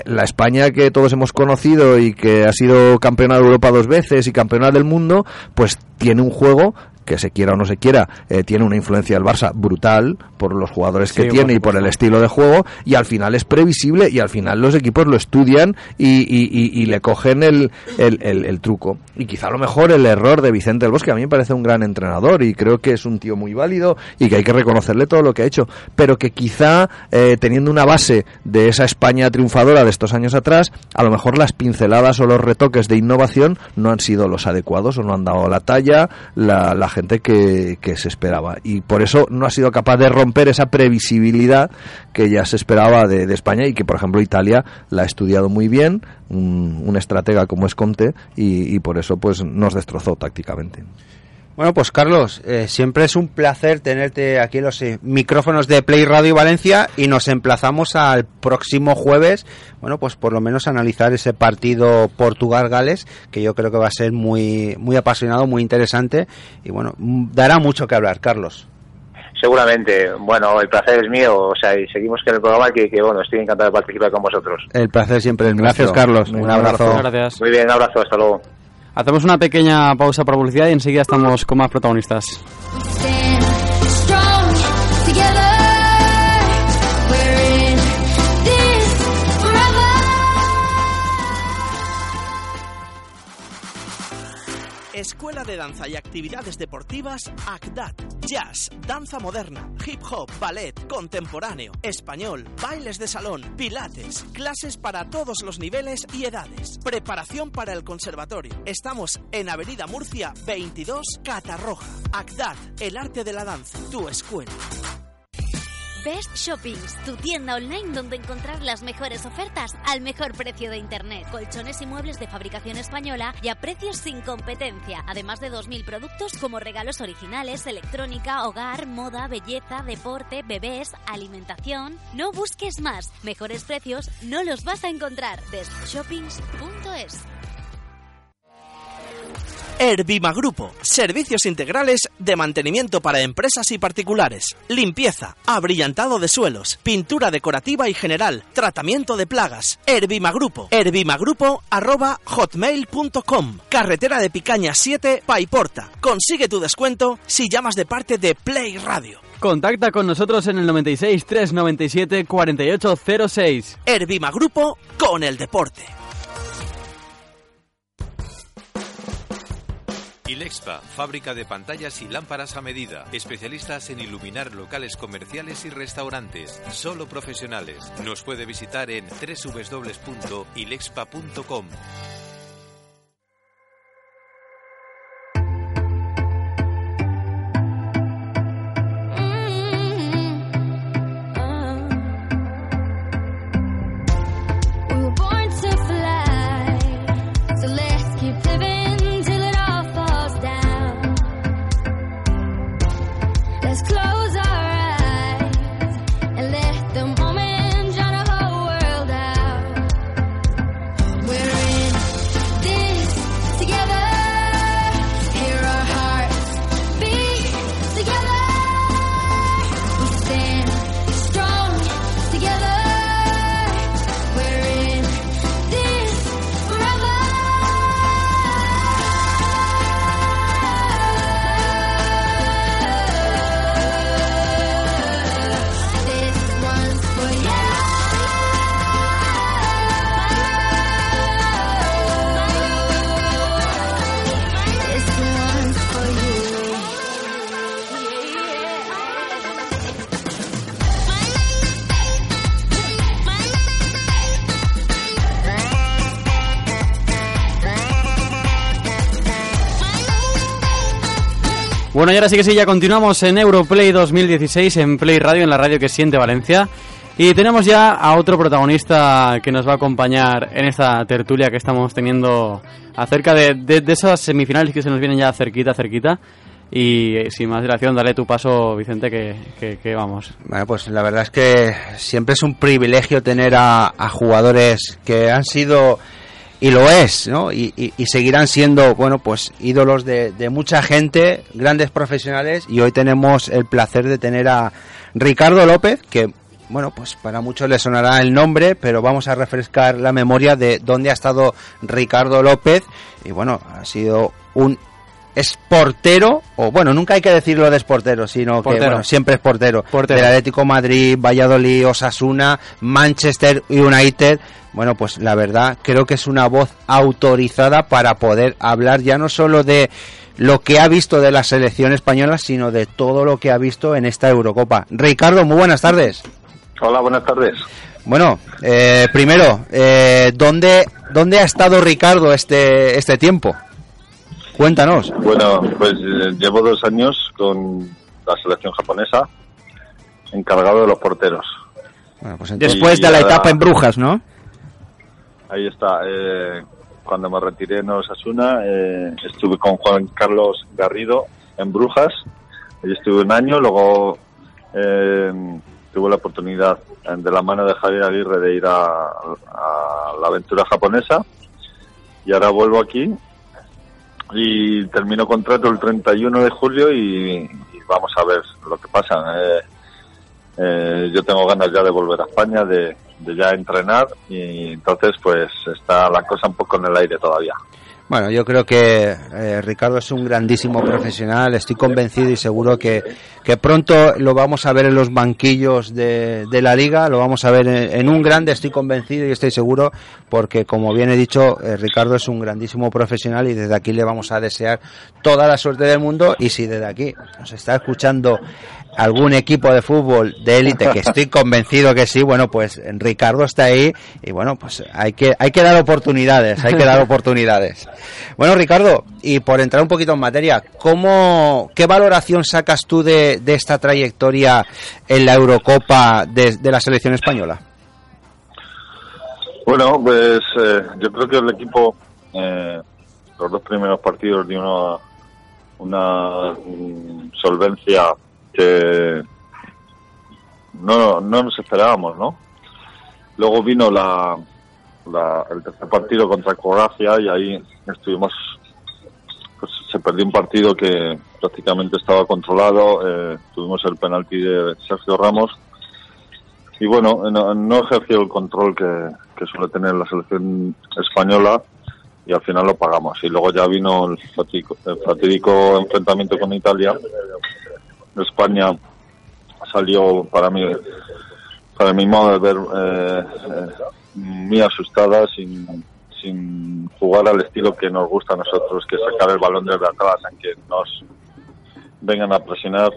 la España que todos hemos conocido y que ha sido campeona de Europa dos veces y campeona del mundo, pues tiene un juego que se quiera o no se quiera, eh, tiene una influencia del Barça brutal por los jugadores que tiene y por el estilo de juego, y al final es previsible y al final los equipos lo estudian y, y- y- y le cogen el, el- el- el truco. Y quizá a lo mejor el error de Vicente del Bosque, a mí me parece un gran entrenador y creo que es un tío muy válido y que hay que reconocerle todo lo que ha hecho, pero que quizá eh, teniendo una base de esa España triunfadora de estos años atrás, a lo mejor las pinceladas o los retoques de innovación no han sido los adecuados o no han dado la talla la, la gente que, que se esperaba. Y por eso no ha sido capaz de romper esa previsibilidad que ya se esperaba de, España y que, por ejemplo, Italia la ha estudiado muy bien, un, un estratega como es Conte, y, y por eso pues nos destrozó tácticamente. Bueno, pues Carlos, eh, siempre es un placer tenerte aquí en los eh, micrófonos de Play Radio Valencia y nos emplazamos al próximo jueves, bueno, pues por lo menos analizar ese partido Portugal-Gales, que yo creo que va a ser muy, muy apasionado, muy interesante y bueno, dará mucho que hablar, Carlos. Seguramente, bueno, el placer es mío, o sea, y seguimos con el programa que, que, bueno, estoy encantado de participar con vosotros. El placer siempre es Gracias. Carlos. Un Un abrazo. abrazo. Gracias. Muy bien, un abrazo, hasta luego. Hacemos una pequeña pausa para publicidad y enseguida estamos con más protagonistas. Escuela de Danza y Actividades Deportivas ACDAT. Jazz, danza moderna, hip hop, ballet, contemporáneo, español, bailes de salón, pilates, clases para todos los niveles y edades. Preparación para el conservatorio. Estamos en Avenida Murcia 22, Catarroja. ACDAT, el arte de la danza. Tu escuela. Best Shoppings, tu tienda online donde encontrar las mejores ofertas al mejor precio de internet. Colchones y muebles de fabricación española y a precios sin competencia. Además de 2.000 productos como regalos originales, electrónica, hogar, moda, belleza, deporte, bebés, alimentación. No busques más. Mejores precios no los vas a encontrar. bestshoppings.es Herbima Grupo, servicios integrales de mantenimiento para empresas y particulares, limpieza, abrillantado de suelos, pintura decorativa y general, tratamiento de plagas. Herbima Grupo, herbimagrupo arroba hotmail.com, carretera de Picaña 7, Paiporta. Consigue tu descuento si llamas de parte de Play Radio. Contacta con nosotros en el 96 397 4806. Herbima Grupo con el deporte. Ilexpa, fábrica de pantallas y lámparas a medida. Especialistas en iluminar locales comerciales y restaurantes. Solo profesionales. Nos puede visitar en www.ilexpa.com. Bueno, y ahora sí que sí, ya continuamos en Europlay 2016, en Play Radio, en la radio que siente Valencia. Y tenemos ya a otro protagonista que nos va a acompañar en esta tertulia que estamos teniendo acerca de, de- esas semifinales que se nos vienen ya cerquita, cerquita. Y eh, sin más dilación, dale tu paso, Vicente, que, que- vamos. Bueno, pues la verdad es que siempre es un privilegio tener a jugadores que han sido y lo es, ¿no? Y, seguirán siendo, bueno, pues ídolos de, de mucha gente, grandes profesionales y hoy tenemos el placer de tener a Ricardo López, que, bueno, pues para muchos le sonará el nombre, pero vamos a refrescar la memoria de dónde ha estado Ricardo López y bueno, ha sido un es portero, o bueno, nunca hay que decirlo de es portero, sino que bueno, siempre es portero. Portero. Del Atlético Madrid, Valladolid, Osasuna, Manchester United. Bueno, pues la verdad creo que es una voz autorizada para poder hablar ya no solo de lo que ha visto de la selección española, sino de todo lo que ha visto en esta Eurocopa. Ricardo, muy buenas tardes. Hola, buenas tardes. Bueno, eh, primero, eh, ¿dónde, ¿dónde ha estado Ricardo este, este tiempo? Cuéntanos. Bueno, pues eh, llevo dos años con la selección japonesa, encargado de los porteros. Bueno, pues Después Y de la etapa en Brujas, ¿no? Ahí está. eh, cuando me retiré en Osasuna, eh, estuve con Juan Carlos Garrido en Brujas. Allí estuve un año, luego eh, tuve la oportunidad eh, de la mano de Javier Aguirre de ir a, a la aventura japonesa. Y ahora vuelvo aquí y termino contrato el 31 de julio y, vamos a ver lo que pasa. Eh, eh, yo tengo ganas ya de volver a España, de ya entrenar y entonces pues está la cosa un poco en el aire todavía. Bueno, yo creo que eh, Ricardo es un grandísimo profesional, estoy convencido y seguro que, que pronto lo vamos a ver en los banquillos de, de la liga, lo vamos a ver en, un grande, estoy convencido y estoy seguro, porque como bien he dicho, eh, Ricardo es un grandísimo profesional y desde aquí le vamos a desear toda la suerte del mundo y si desde aquí nos está escuchando algún equipo de fútbol de élite, que estoy convencido que sí, bueno, pues Ricardo está ahí y bueno, pues hay que, hay que dar oportunidades, hay que dar oportunidades. *laughs* Bueno, Ricardo, y por entrar un poquito en materia, ¿cómo, ¿qué valoración sacas tú de, de esta trayectoria en la Eurocopa de, de la selección española? Bueno, pues eh, yo creo que el equipo, eh, los dos primeros partidos dio una, una mm, solvencia que no, no nos esperábamos, ¿no? Luego vino la, la- el tercer partido contra Croacia y ahí estuvimos, pues se perdió un partido que prácticamente estaba controlado, eh, tuvimos el penalti de Sergio Ramos y bueno, no, ejerció el control que, suele tener la selección española y al final lo pagamos. Y luego ya vino el el fatídico enfrentamiento con Italia. España salió para mí, para mi modo de ver, eh, eh, muy asustada, sin, sin jugar al estilo que nos gusta a nosotros, que sacar el balón desde atrás, en que nos vengan a presionar.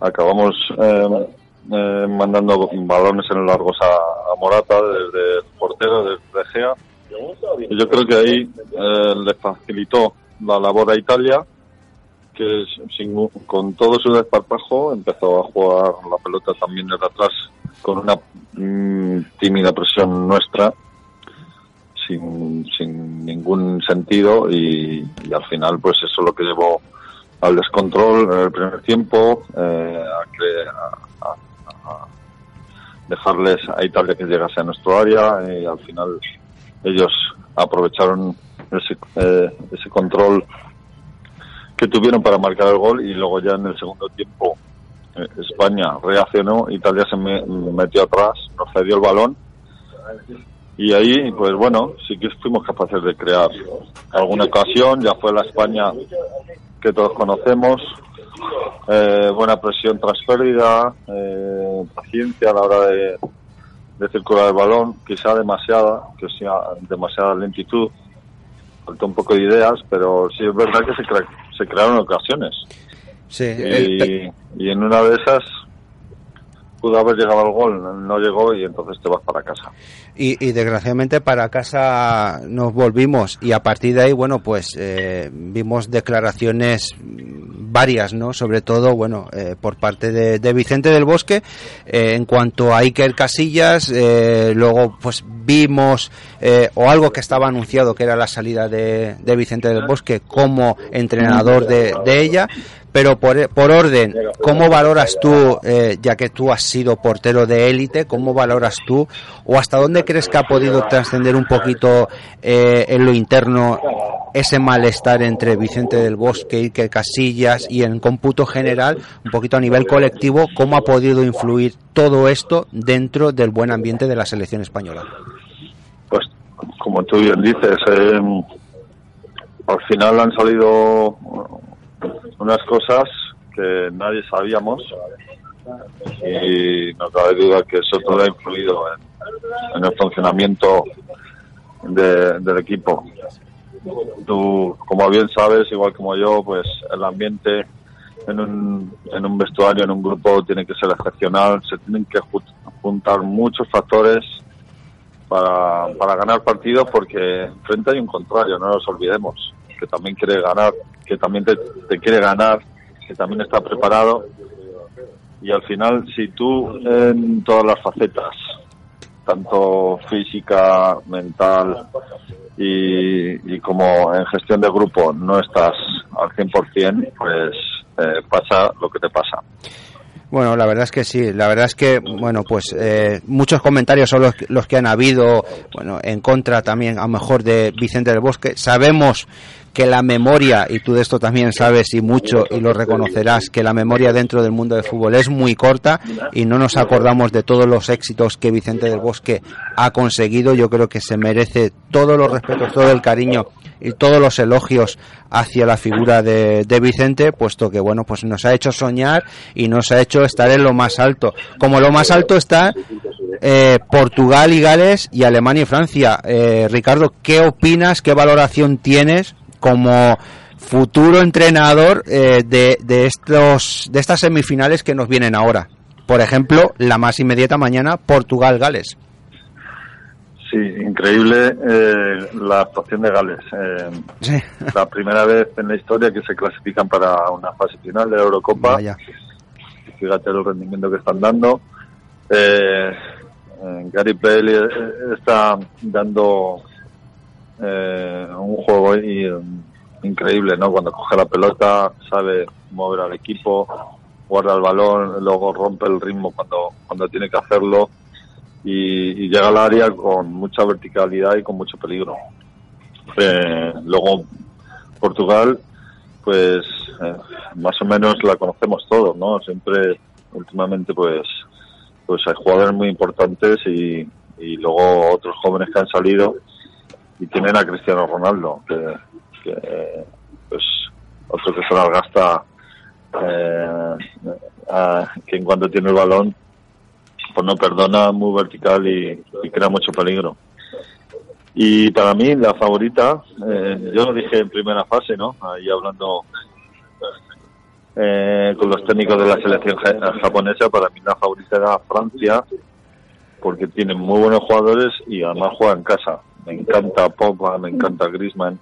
Acabamos eh, eh, mandando balones en largos a, a Morata desde el portero, desde Gea. Yo creo que ahí eh, le facilitó la labor a Italia, que sin- con todo su desparpajo empezó a jugar la pelota también desde atrás con una mm, tímida presión nuestra sin, sin ningún sentido y, al final pues eso es lo que llevó al descontrol en el primer tiempo eh, a, que- a- a dejarles a Italia que llegase a nuestro área y al final ellos aprovecharon ese, eh, ese control que tuvieron para marcar el gol y luego ya en el segundo tiempo eh, España reaccionó, Italia se me- metió atrás, nos cedió el balón. Y ahí pues bueno, sí que fuimos capaces de crear alguna ocasión, ya fue la España que todos conocemos, eh, buena presión tras pérdida, eh, paciencia a la hora de, de circular el balón, quizá demasiada, que sea demasiada lentitud, faltó un poco de ideas, pero sí es verdad que se, se crearon ocasiones. Sí, Y, y en una de esas pudo haber llegado al gol, no llegó y entonces te vas para casa. Y, y desgraciadamente para casa nos volvimos y a partir de ahí, bueno, pues eh, vimos declaraciones varias, ¿no? Sobre todo, bueno, eh, por parte de, Vicente del Bosque eh, en cuanto a Iker Casillas, eh, luego pues vimos eh, o algo que estaba anunciado que era la salida de, de Vicente del Bosque como entrenador de ella. Pero por, por orden, ¿cómo valoras tú, eh, ya que tú has sido portero de élite, cómo valoras tú o hasta dónde crees que ha podido trascender un poquito eh, en lo interno ese malestar entre Vicente del Bosque, Iker Casillas y en cómputo general, un poquito a nivel colectivo, cómo ha podido influir todo esto dentro del buen ambiente de la selección española? Pues como tú bien dices, eh, al final han salido unas cosas que nadie sabíamos y no cabe duda que eso todo ha influido en, el funcionamiento de- del equipo. Tú, como bien sabes, igual como yo, pues el ambiente en un, en un vestuario, en un grupo, tiene que ser excepcional. Se tienen que ju- juntar muchos factores para, para ganar partidos porque enfrente hay un contrario, no nos olvidemos, que también quiere ganar, que también te, te quiere ganar, que también está preparado. Y al final, si tú en todas las facetas, tanto física, mental y, y como en gestión de grupo, no estás al 100%, pues eh, pasa lo que te pasa. Bueno, la verdad es que sí, la verdad es que, bueno, pues eh, muchos comentarios son los, los que han habido, bueno, en contra también a lo mejor de Vicente del Bosque. Sabemos que la memoria, y tú de esto también sabes y mucho, y lo reconocerás, que la memoria dentro del mundo del fútbol es muy corta y no nos acordamos de todos los éxitos que Vicente del Bosque ha conseguido. Yo creo que se merece todos los respetos, todo el cariño y todos los elogios hacia la figura de, de Vicente, puesto que bueno, pues nos ha hecho soñar y nos ha hecho estar en lo más alto. Como lo más alto está eh, Portugal y Gales y Alemania y Francia. Eh, Ricardo, ¿qué opinas, qué valoración tienes como futuro entrenador eh, de, de estos de estas semifinales que nos vienen ahora? Por ejemplo, la más inmediata mañana, Portugal-Gales. Sí, increíble eh, la actuación de Gales. Eh, La primera vez en la historia que se clasifican para una fase final de la Eurocopa. Vaya. Fíjate el rendimiento que están dando. Eh, eh, Gary Bale eh, está dando eh, un juego eh, increíble, ¿no? Cuando coge la pelota, sabe mover al equipo, guarda el balón, luego rompe el ritmo cuando, cuando tiene que hacerlo y, y llega al área con mucha verticalidad y con mucho peligro. Eh, luego Portugal, pues eh, más o menos la conocemos todos, ¿no? Siempre, últimamente, pues, pues hay jugadores muy importantes y, y luego otros jóvenes que han salido y tienen a Cristiano Ronaldo, que, que, pues otro que se las gasta, eh, que en cuanto tiene el balón, pues no perdona, muy vertical y, crea mucho peligro. Y para mí la favorita, eh, yo lo dije en primera fase, ¿no? Ahí hablando eh, con los técnicos de la selección ja- japonesa, para mí la favorita era Francia, porque tiene muy buenos jugadores y además juega en casa. Me encanta Pogba, me encanta Griezmann,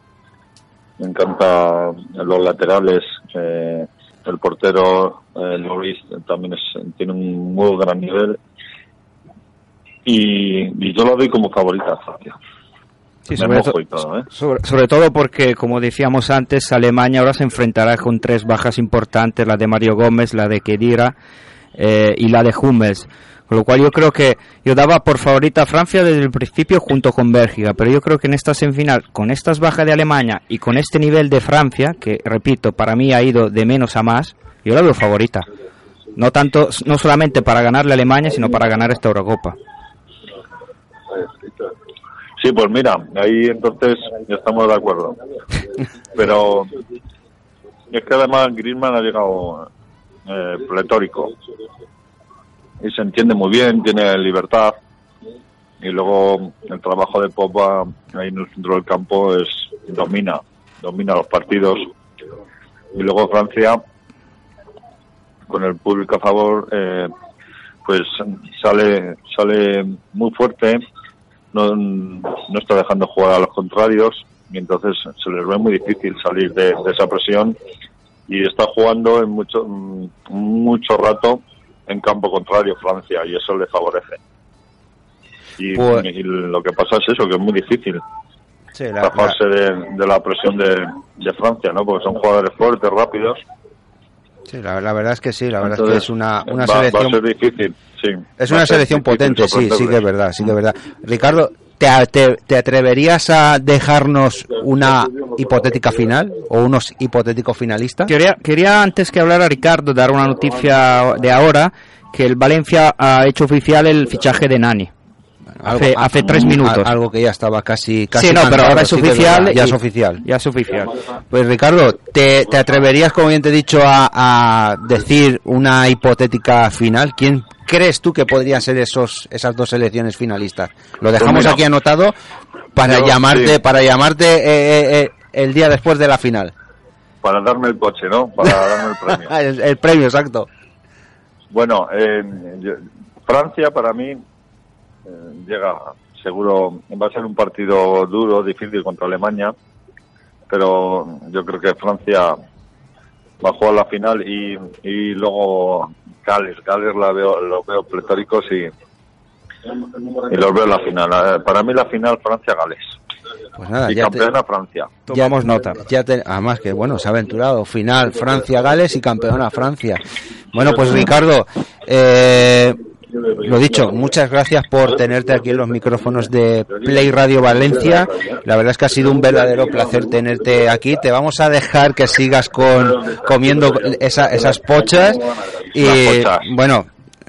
me encanta los laterales, eh, el portero eh, Lloris también es- tiene un muy gran nivel y, y yo lo doy como favorita Francia. Sí, sobre, to- todo, ¿eh? sobre, sobre todo porque, como decíamos antes, Alemania ahora se enfrentará con tres bajas importantes, la de Mario Gómez, la de Kedira eh, y la de Hummels. Con lo cual yo creo que yo daba por favorita a Francia desde el principio junto con Bélgica, pero yo creo que en esta semifinal, con estas bajas de Alemania y con este nivel de Francia, que repito, para mí ha ido de menos a más, yo la veo favorita. No tanto, no solamente para ganarle a Alemania, sino para ganar esta Eurocopa. Sí, pues mira, ahí entonces estamos de acuerdo. Pero es que además Griezmann ha llegado eh, pletórico y se entiende muy bien, tiene libertad. Y luego el trabajo de Popa ahí en el centro del campo es domina, domina los partidos. Y luego Francia con el público a favor eh, pues sale sale muy fuerte. No, no está dejando jugar a los contrarios y entonces se les ve muy difícil salir de, de esa presión. Y está jugando en mucho mm, mucho rato en campo contrario Francia y eso le favorece. Y, Pues- y lo que pasa es eso que es muy difícil Sí, la- zafarse de, de la presión de, de Francia no porque son jugadores fuertes rápidos. Sí, la, la verdad es que sí, la verdad es que es una, una va- va a selección ser difícil sí. Es una selección difícil potente, sí, sí que es verdad, sí que es verdad. Ricardo, ¿te, te, te atreverías a dejarnos una hipotética final o unos hipotéticos finalistas? Quería, quería antes que hablara Ricardo dar una noticia de ahora que el Valencia ha hecho oficial el fichaje de Nani. Hace- hace tres minutos. a- Algo que ya estaba casi, casi Sí, no, pero ahora es oficial ya es oficial. Ya es oficial. Pues Ricardo, ¿te, te atreverías, como bien te he dicho, a, a decir una hipotética final? ¿Quién crees tú que podrían ser esos, esas dos selecciones finalistas? Lo dejamos Pues mira, aquí anotado para yo, llamarte, sí. para llamarte eh, eh, eh, el día después de la final. Para darme el coche, ¿no? Para darme el premio. *laughs* el, el premio, exacto. Bueno, eh, yo- Francia para mí eh, llega, seguro, va a ser un partido duro, difícil contra Alemania, pero yo creo que Francia va a jugar la final y, y luego Gales, Gales la veo, los veo pletóricos y, y los veo en la final. Eh, Para mí la final Francia-Gales. Pues nada, y ya te- campeona Francia. Tomamos nota. Ya te- además que bueno, se ha aventurado. Final Francia-Gales y campeona Francia. Bueno, pues Ricardo, eh, lo dicho, muchas gracias por tenerte aquí en los micrófonos de Play Radio Valencia. La verdad es que ha sido un verdadero placer tenerte aquí. Te vamos a dejar que sigas con comiendo esa- esas pochas y bueno.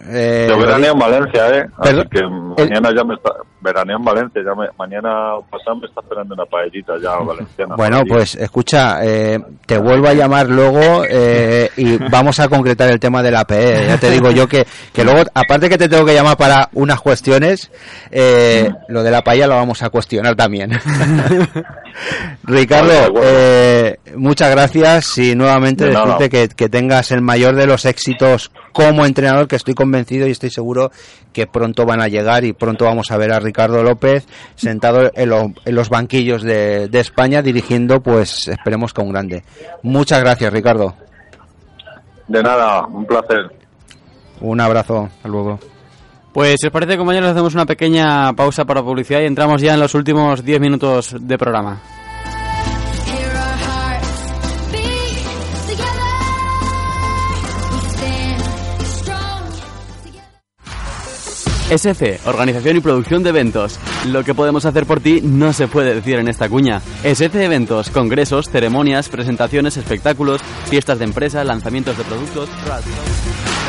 eh, Yo veraneo en Valencia, ¿eh? Así que mañana ya me está... Veraneo en Valencia, ya me, mañana pasado me está esperando una paellita ya valenciana. Bueno, pues escucha, eh, te vuelvo a llamar luego eh, y vamos a concretar el tema de la PE. Ya te *laughs* digo yo que, que luego, aparte que te tengo que llamar para unas cuestiones, eh, lo de la paella lo vamos a cuestionar también. *laughs* Ricardo, eh, muchas gracias y nuevamente De decirte que, que tengas el mayor de los éxitos como entrenador, que estoy convencido y estoy seguro que pronto van a llegar y pronto vamos a ver a Ricardo López sentado en, lo- en los banquillos de, de España dirigiendo, pues esperemos que un grande. Muchas gracias, Ricardo. De nada, un placer. Un abrazo. Hasta luego. Pues si os parece, compañeros, hacemos una pequeña pausa para publicidad y entramos ya en los últimos 10 minutos de programa. SC, Organización y Producción de Eventos. Lo que podemos hacer por ti no se puede decir en esta cuña. SC Eventos, congresos, ceremonias, presentaciones, espectáculos, fiestas de empresa, lanzamientos de productos.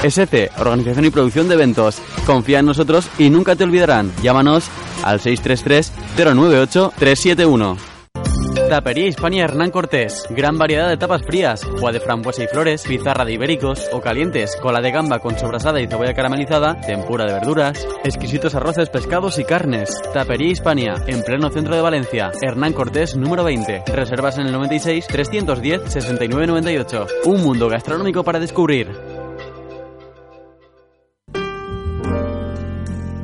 SC, Organización y Producción de Eventos. Confía en nosotros y nunca te olvidarán. Llámanos al 633-098-371. Tapería Hispania Hernán Cortés. Gran variedad de tapas frías. Juá de frambuesa y flores, pizarra de ibéricos o calientes, cola de gamba con sobrasada y cebolla caramelizada, tempura de verduras, exquisitos arroces, pescados y carnes. Tapería Hispania, en pleno centro de Valencia. Hernán Cortés, número 20. Reservas en el 96 310 6998. Un mundo gastronómico para descubrir.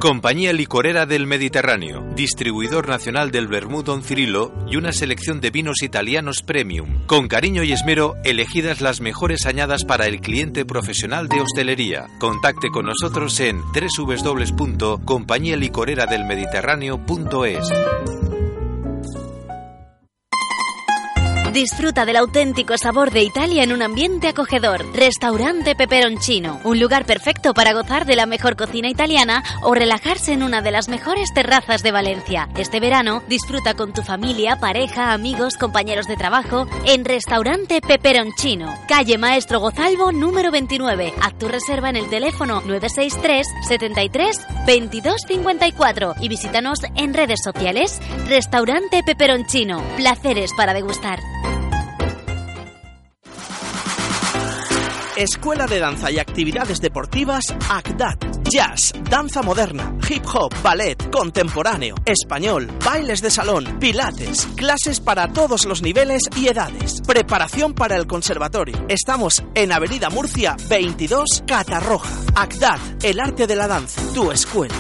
Compañía Licorera del Mediterráneo, distribuidor nacional del Vermut Don Cirilo y una selección de vinos italianos premium. Con cariño y esmero, elegidas las mejores añadas para el cliente profesional de hostelería. Contacte con nosotros en www.compañialicóreradelmediterráneo.es. Disfruta del auténtico sabor de Italia en un ambiente acogedor. Restaurante Peperoncino, un lugar perfecto para gozar de la mejor cocina italiana o relajarse en una de las mejores terrazas de Valencia. Este verano disfruta con tu familia, pareja, amigos, compañeros de trabajo en Restaurante Peperoncino, calle Maestro Gozalvo número 29. Haz tu reserva en el teléfono 963 73 22 54 y visítanos en redes sociales. Restaurante Peperoncino, placeres para degustar. Escuela de Danza y Actividades Deportivas ACDAT. Jazz, danza moderna, hip hop, ballet, contemporáneo, español, bailes de salón, pilates, clases para todos los niveles y edades. Preparación para el conservatorio. Estamos en Avenida Murcia 22, Catarroja. ACDAT, el arte de la danza, tu escuela.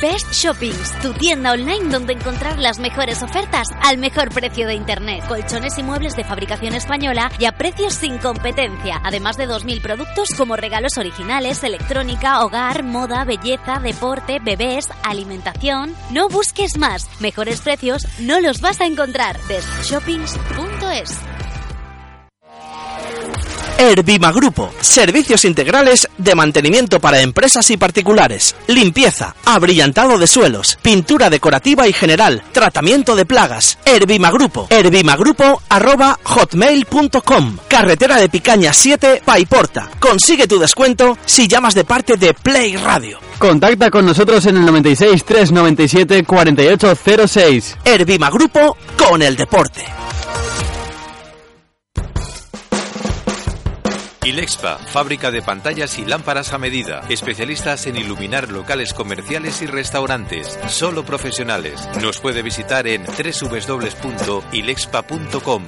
Best Shoppings, tu tienda online donde encontrar las mejores ofertas al mejor precio de internet. Colchones y muebles de fabricación española y a precios sin competencia. Además de 2.000 productos como regalos originales, electrónica, hogar, moda, belleza, deporte, bebés, alimentación. No busques más. Mejores precios no los vas a encontrar. Bestshoppings.es Herbima Grupo, servicios integrales de mantenimiento para empresas y particulares, limpieza, abrillantado de suelos, pintura decorativa y general, tratamiento de plagas. Herbima Grupo, herbimagrupo arroba hotmail.com, carretera de Picaña 7, Paiporta. Consigue tu descuento si llamas de parte de Play Radio. Contacta con nosotros en el 96 397 4806. Herbima Grupo con el deporte. Ilexpa, fábrica de pantallas y lámparas a medida. Especialistas en iluminar locales comerciales y restaurantes. Solo profesionales. Nos puede visitar en www.ilexpa.com.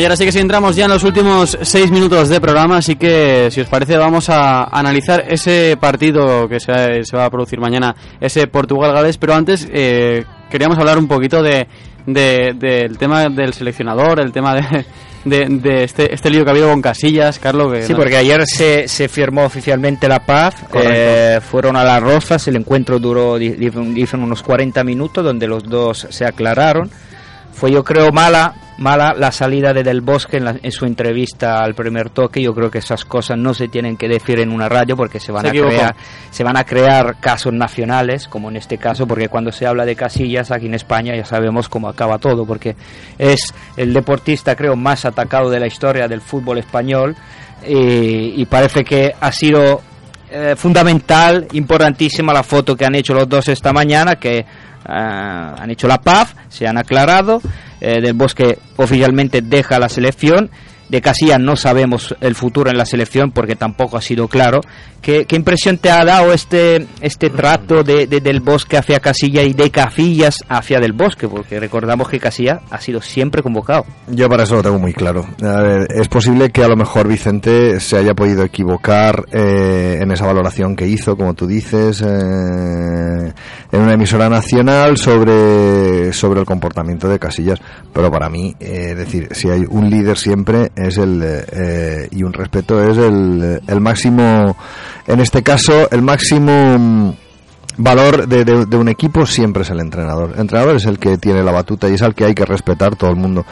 y ahora sí que si entramos ya en los últimos seis minutos de programa, así que si os parece vamos a analizar ese partido que se, se va a producir mañana, ese Portugal-Gales, pero antes eh, queríamos hablar un poquito de, de- del tema del seleccionador, el tema de, de, de este, este lío que ha habido con Casillas, Carlos. Que Sí, no- porque ayer se, se firmó oficialmente la paz, eh, fueron a las Rozas, el encuentro duró, dicen, unos 40 minutos, donde los dos se aclararon. Fue, yo creo, mala mala la salida de Del Bosque en, la- en su entrevista al primer toque. Yo creo que esas cosas no se tienen que decir en una radio porque se van, Se a, equivocó. crear, se van a crear casos nacionales, como en este caso, porque cuando se habla de Casillas aquí en España ya sabemos cómo acaba todo, porque es el deportista, creo, más atacado de la historia del fútbol español y, y parece que ha sido eh, fundamental, importantísima la foto que han hecho los dos esta mañana, que ah, han hecho la paz, se han aclarado, eh, del Bosque oficialmente deja la selección, de Casillas no sabemos el futuro en la selección porque tampoco ha sido claro. ¿Qué, impresión te ha dado este, este trato de, de- del Bosque hacia Casillas y de Casillas hacia del Bosque? Porque recordamos que Casillas ha sido siempre convocado. Yo para eso lo tengo muy claro. Es posible que a lo mejor Vicente se haya podido equivocar eh, en esa valoración que hizo, como tú dices, eh, en una emisora nacional sobre, sobre el comportamiento de Casillas. Pero para mí, eh, decir, si hay un líder siempre es el eh, y un respeto es el, el máximo, en este caso, el máximo mm, valor de, de- un equipo siempre es el entrenador. El entrenador es el que tiene la batuta y es al que hay que respetar todo el mundo.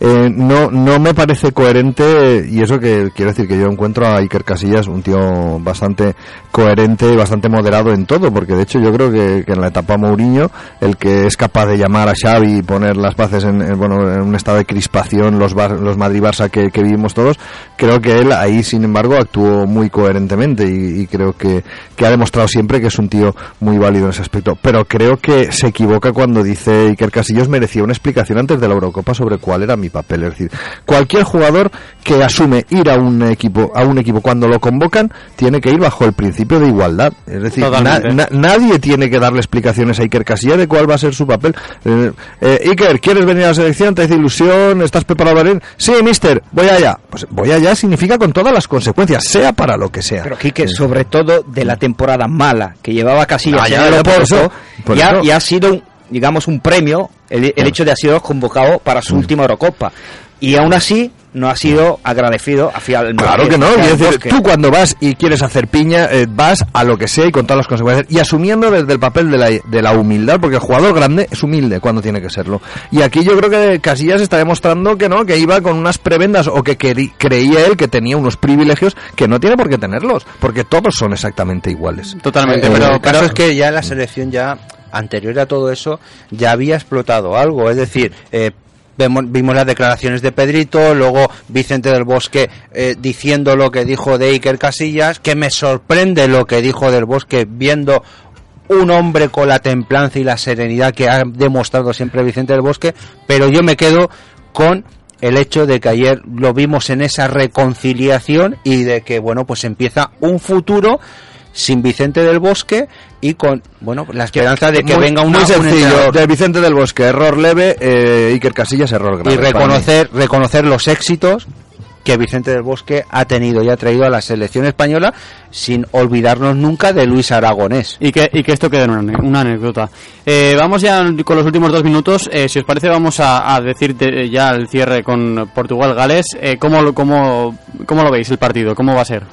Eh, no, no me parece coherente, y eso que quiero decir que yo encuentro a Iker Casillas un tío bastante coherente y bastante moderado en todo, porque de hecho yo creo que, en la etapa Mourinho, el que es capaz de llamar a Xavi y poner las bases en, en, bueno, en un estado de crispación, los, Bar- los Madrid-Barça que, que vivimos todos, creo que él ahí, sin embargo, actuó muy coherentemente y, y creo que, que ha demostrado siempre que es un tío muy válido en ese aspecto. Pero creo que se equivoca cuando dice Iker Casillas merecía una explicación antes de la Eurocopa sobre cuál era mi papel. Es decir, cualquier jugador que asume ir a un equipo, a un equipo cuando lo convocan, tiene que ir bajo el principio de igualdad. Es decir, na- Totalmente. na- nadie tiene que darle explicaciones a Iker Casillas de cuál va a ser su papel. Eh, eh, Iker, ¿quieres venir a la selección? ¿Te hace ilusión? ¿Estás preparado para ir? Sí, mister, voy allá. Pues voy allá significa con todas las consecuencias, sea para lo que sea. Pero Quique, sobre todo de la temporada mala que llevaba Ah, ya, el ya, por Oporto, eso, por y, ha, eso. y ha sido, un- digamos, un premio el, el hecho de haber sido convocado para su última Eurocopa. Y aún así no ha sido agradecido hacia el Claro Madrid, que no, el decir, tú cuando vas y quieres hacer piña, eh, vas a lo que sea y con todas las consecuencias, y asumiendo desde el papel de la, de la humildad, porque el jugador grande es humilde cuando tiene que serlo. Y aquí yo creo que Casillas está demostrando que no, que iba con unas prebendas o que creía él que tenía unos privilegios que no tiene por qué tenerlos, porque todos son exactamente iguales. Totalmente, Eh, pero, el caso pero- es que ya en la selección ya anterior a todo eso ya había explotado algo, es decir, eh, vimos las declaraciones de Pedrito, luego Vicente del Bosque eh, diciendo lo que dijo de Iker Casillas, que me sorprende lo que dijo del Bosque viendo un hombre con la templanza y la serenidad que ha demostrado siempre Vicente del Bosque, pero yo me quedo con el hecho de que ayer lo vimos en esa reconciliación y de que bueno pues empieza un futuro sin Vicente del Bosque y con bueno la esperanza de que Muy- venga una, muy un sencillo, de Vicente del Bosque, error leve, eh, Iker Casillas, error grave. y reconocer reconocer los éxitos que Vicente del Bosque ha tenido y ha traído a la selección española sin olvidarnos nunca de Luis Aragonés. Y que, y que esto quede en una, anécdota. Eh, vamos ya con los últimos dos minutos. Eh, si os parece, vamos a, a decir de- ya el cierre con Portugal-Gales. Eh, ¿cómo, lo- cómo, ¿Cómo lo veis el partido? ¿Cómo va a ser?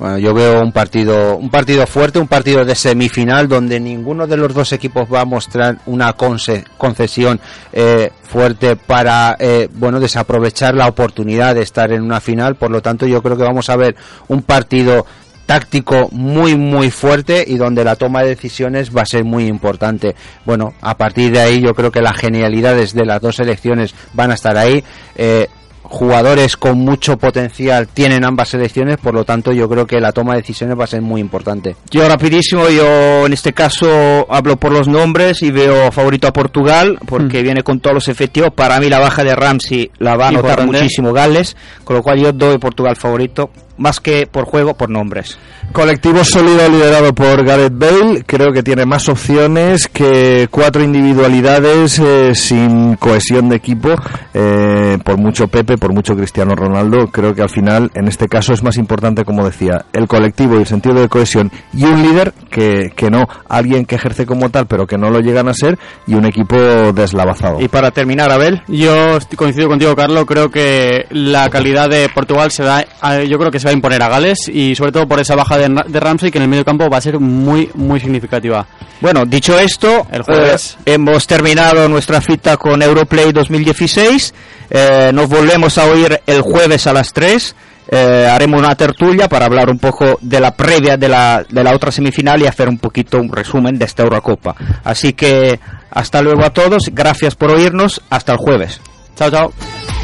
Bueno, yo veo un partido, un partido fuerte, un partido de semifinal donde ninguno de los dos equipos va a mostrar una conce- concesión eh, fuerte para, eh, bueno, desaprovechar la oportunidad de estar en una final. Por lo tanto, yo creo que vamos a ver un partido táctico muy muy fuerte y donde la toma de decisiones va a ser muy importante. Bueno, a partir de ahí yo creo que las genialidades de las dos selecciones van a estar ahí. Eh, jugadores con mucho potencial tienen ambas selecciones, por lo tanto yo creo que la toma de decisiones va a ser muy importante. Yo rapidísimo, yo en este caso hablo por los nombres y veo favorito a Portugal porque viene con todos los efectivos. Para mí la baja de Ramsey la va a notar muchísimo Gales, con lo cual yo doy Portugal favorito, más que por juego, por nombres. Colectivo sólido liderado por Gareth Bale, creo que tiene más opciones que cuatro individualidades eh, sin cohesión de equipo, eh, por mucho Pepe, por mucho Cristiano Ronaldo, creo que al final en este caso es más importante, como decía, el colectivo y el sentido de cohesión y un líder que, que no, alguien que ejerce como tal pero que no lo llegan a ser y un equipo deslavazado. Y para terminar, Abel. Yo coincido contigo, Carlos. Creo que la calidad de Portugal se va, a- yo creo que se va a imponer a Gales y sobre todo por esa baja de, de Ramsey que en el medio campo va a ser muy, muy significativa. Bueno, dicho esto, El jueves. eh, hemos terminado nuestra cita con Europlay 2016. Eh, nos volvemos a oír el jueves a las 3. Eh, haremos una tertulia para hablar un poco de la previa de la, de la otra semifinal y hacer un poquito un resumen de esta Eurocopa. Así que hasta luego a todos, gracias por oírnos, hasta el jueves. Chao, chao.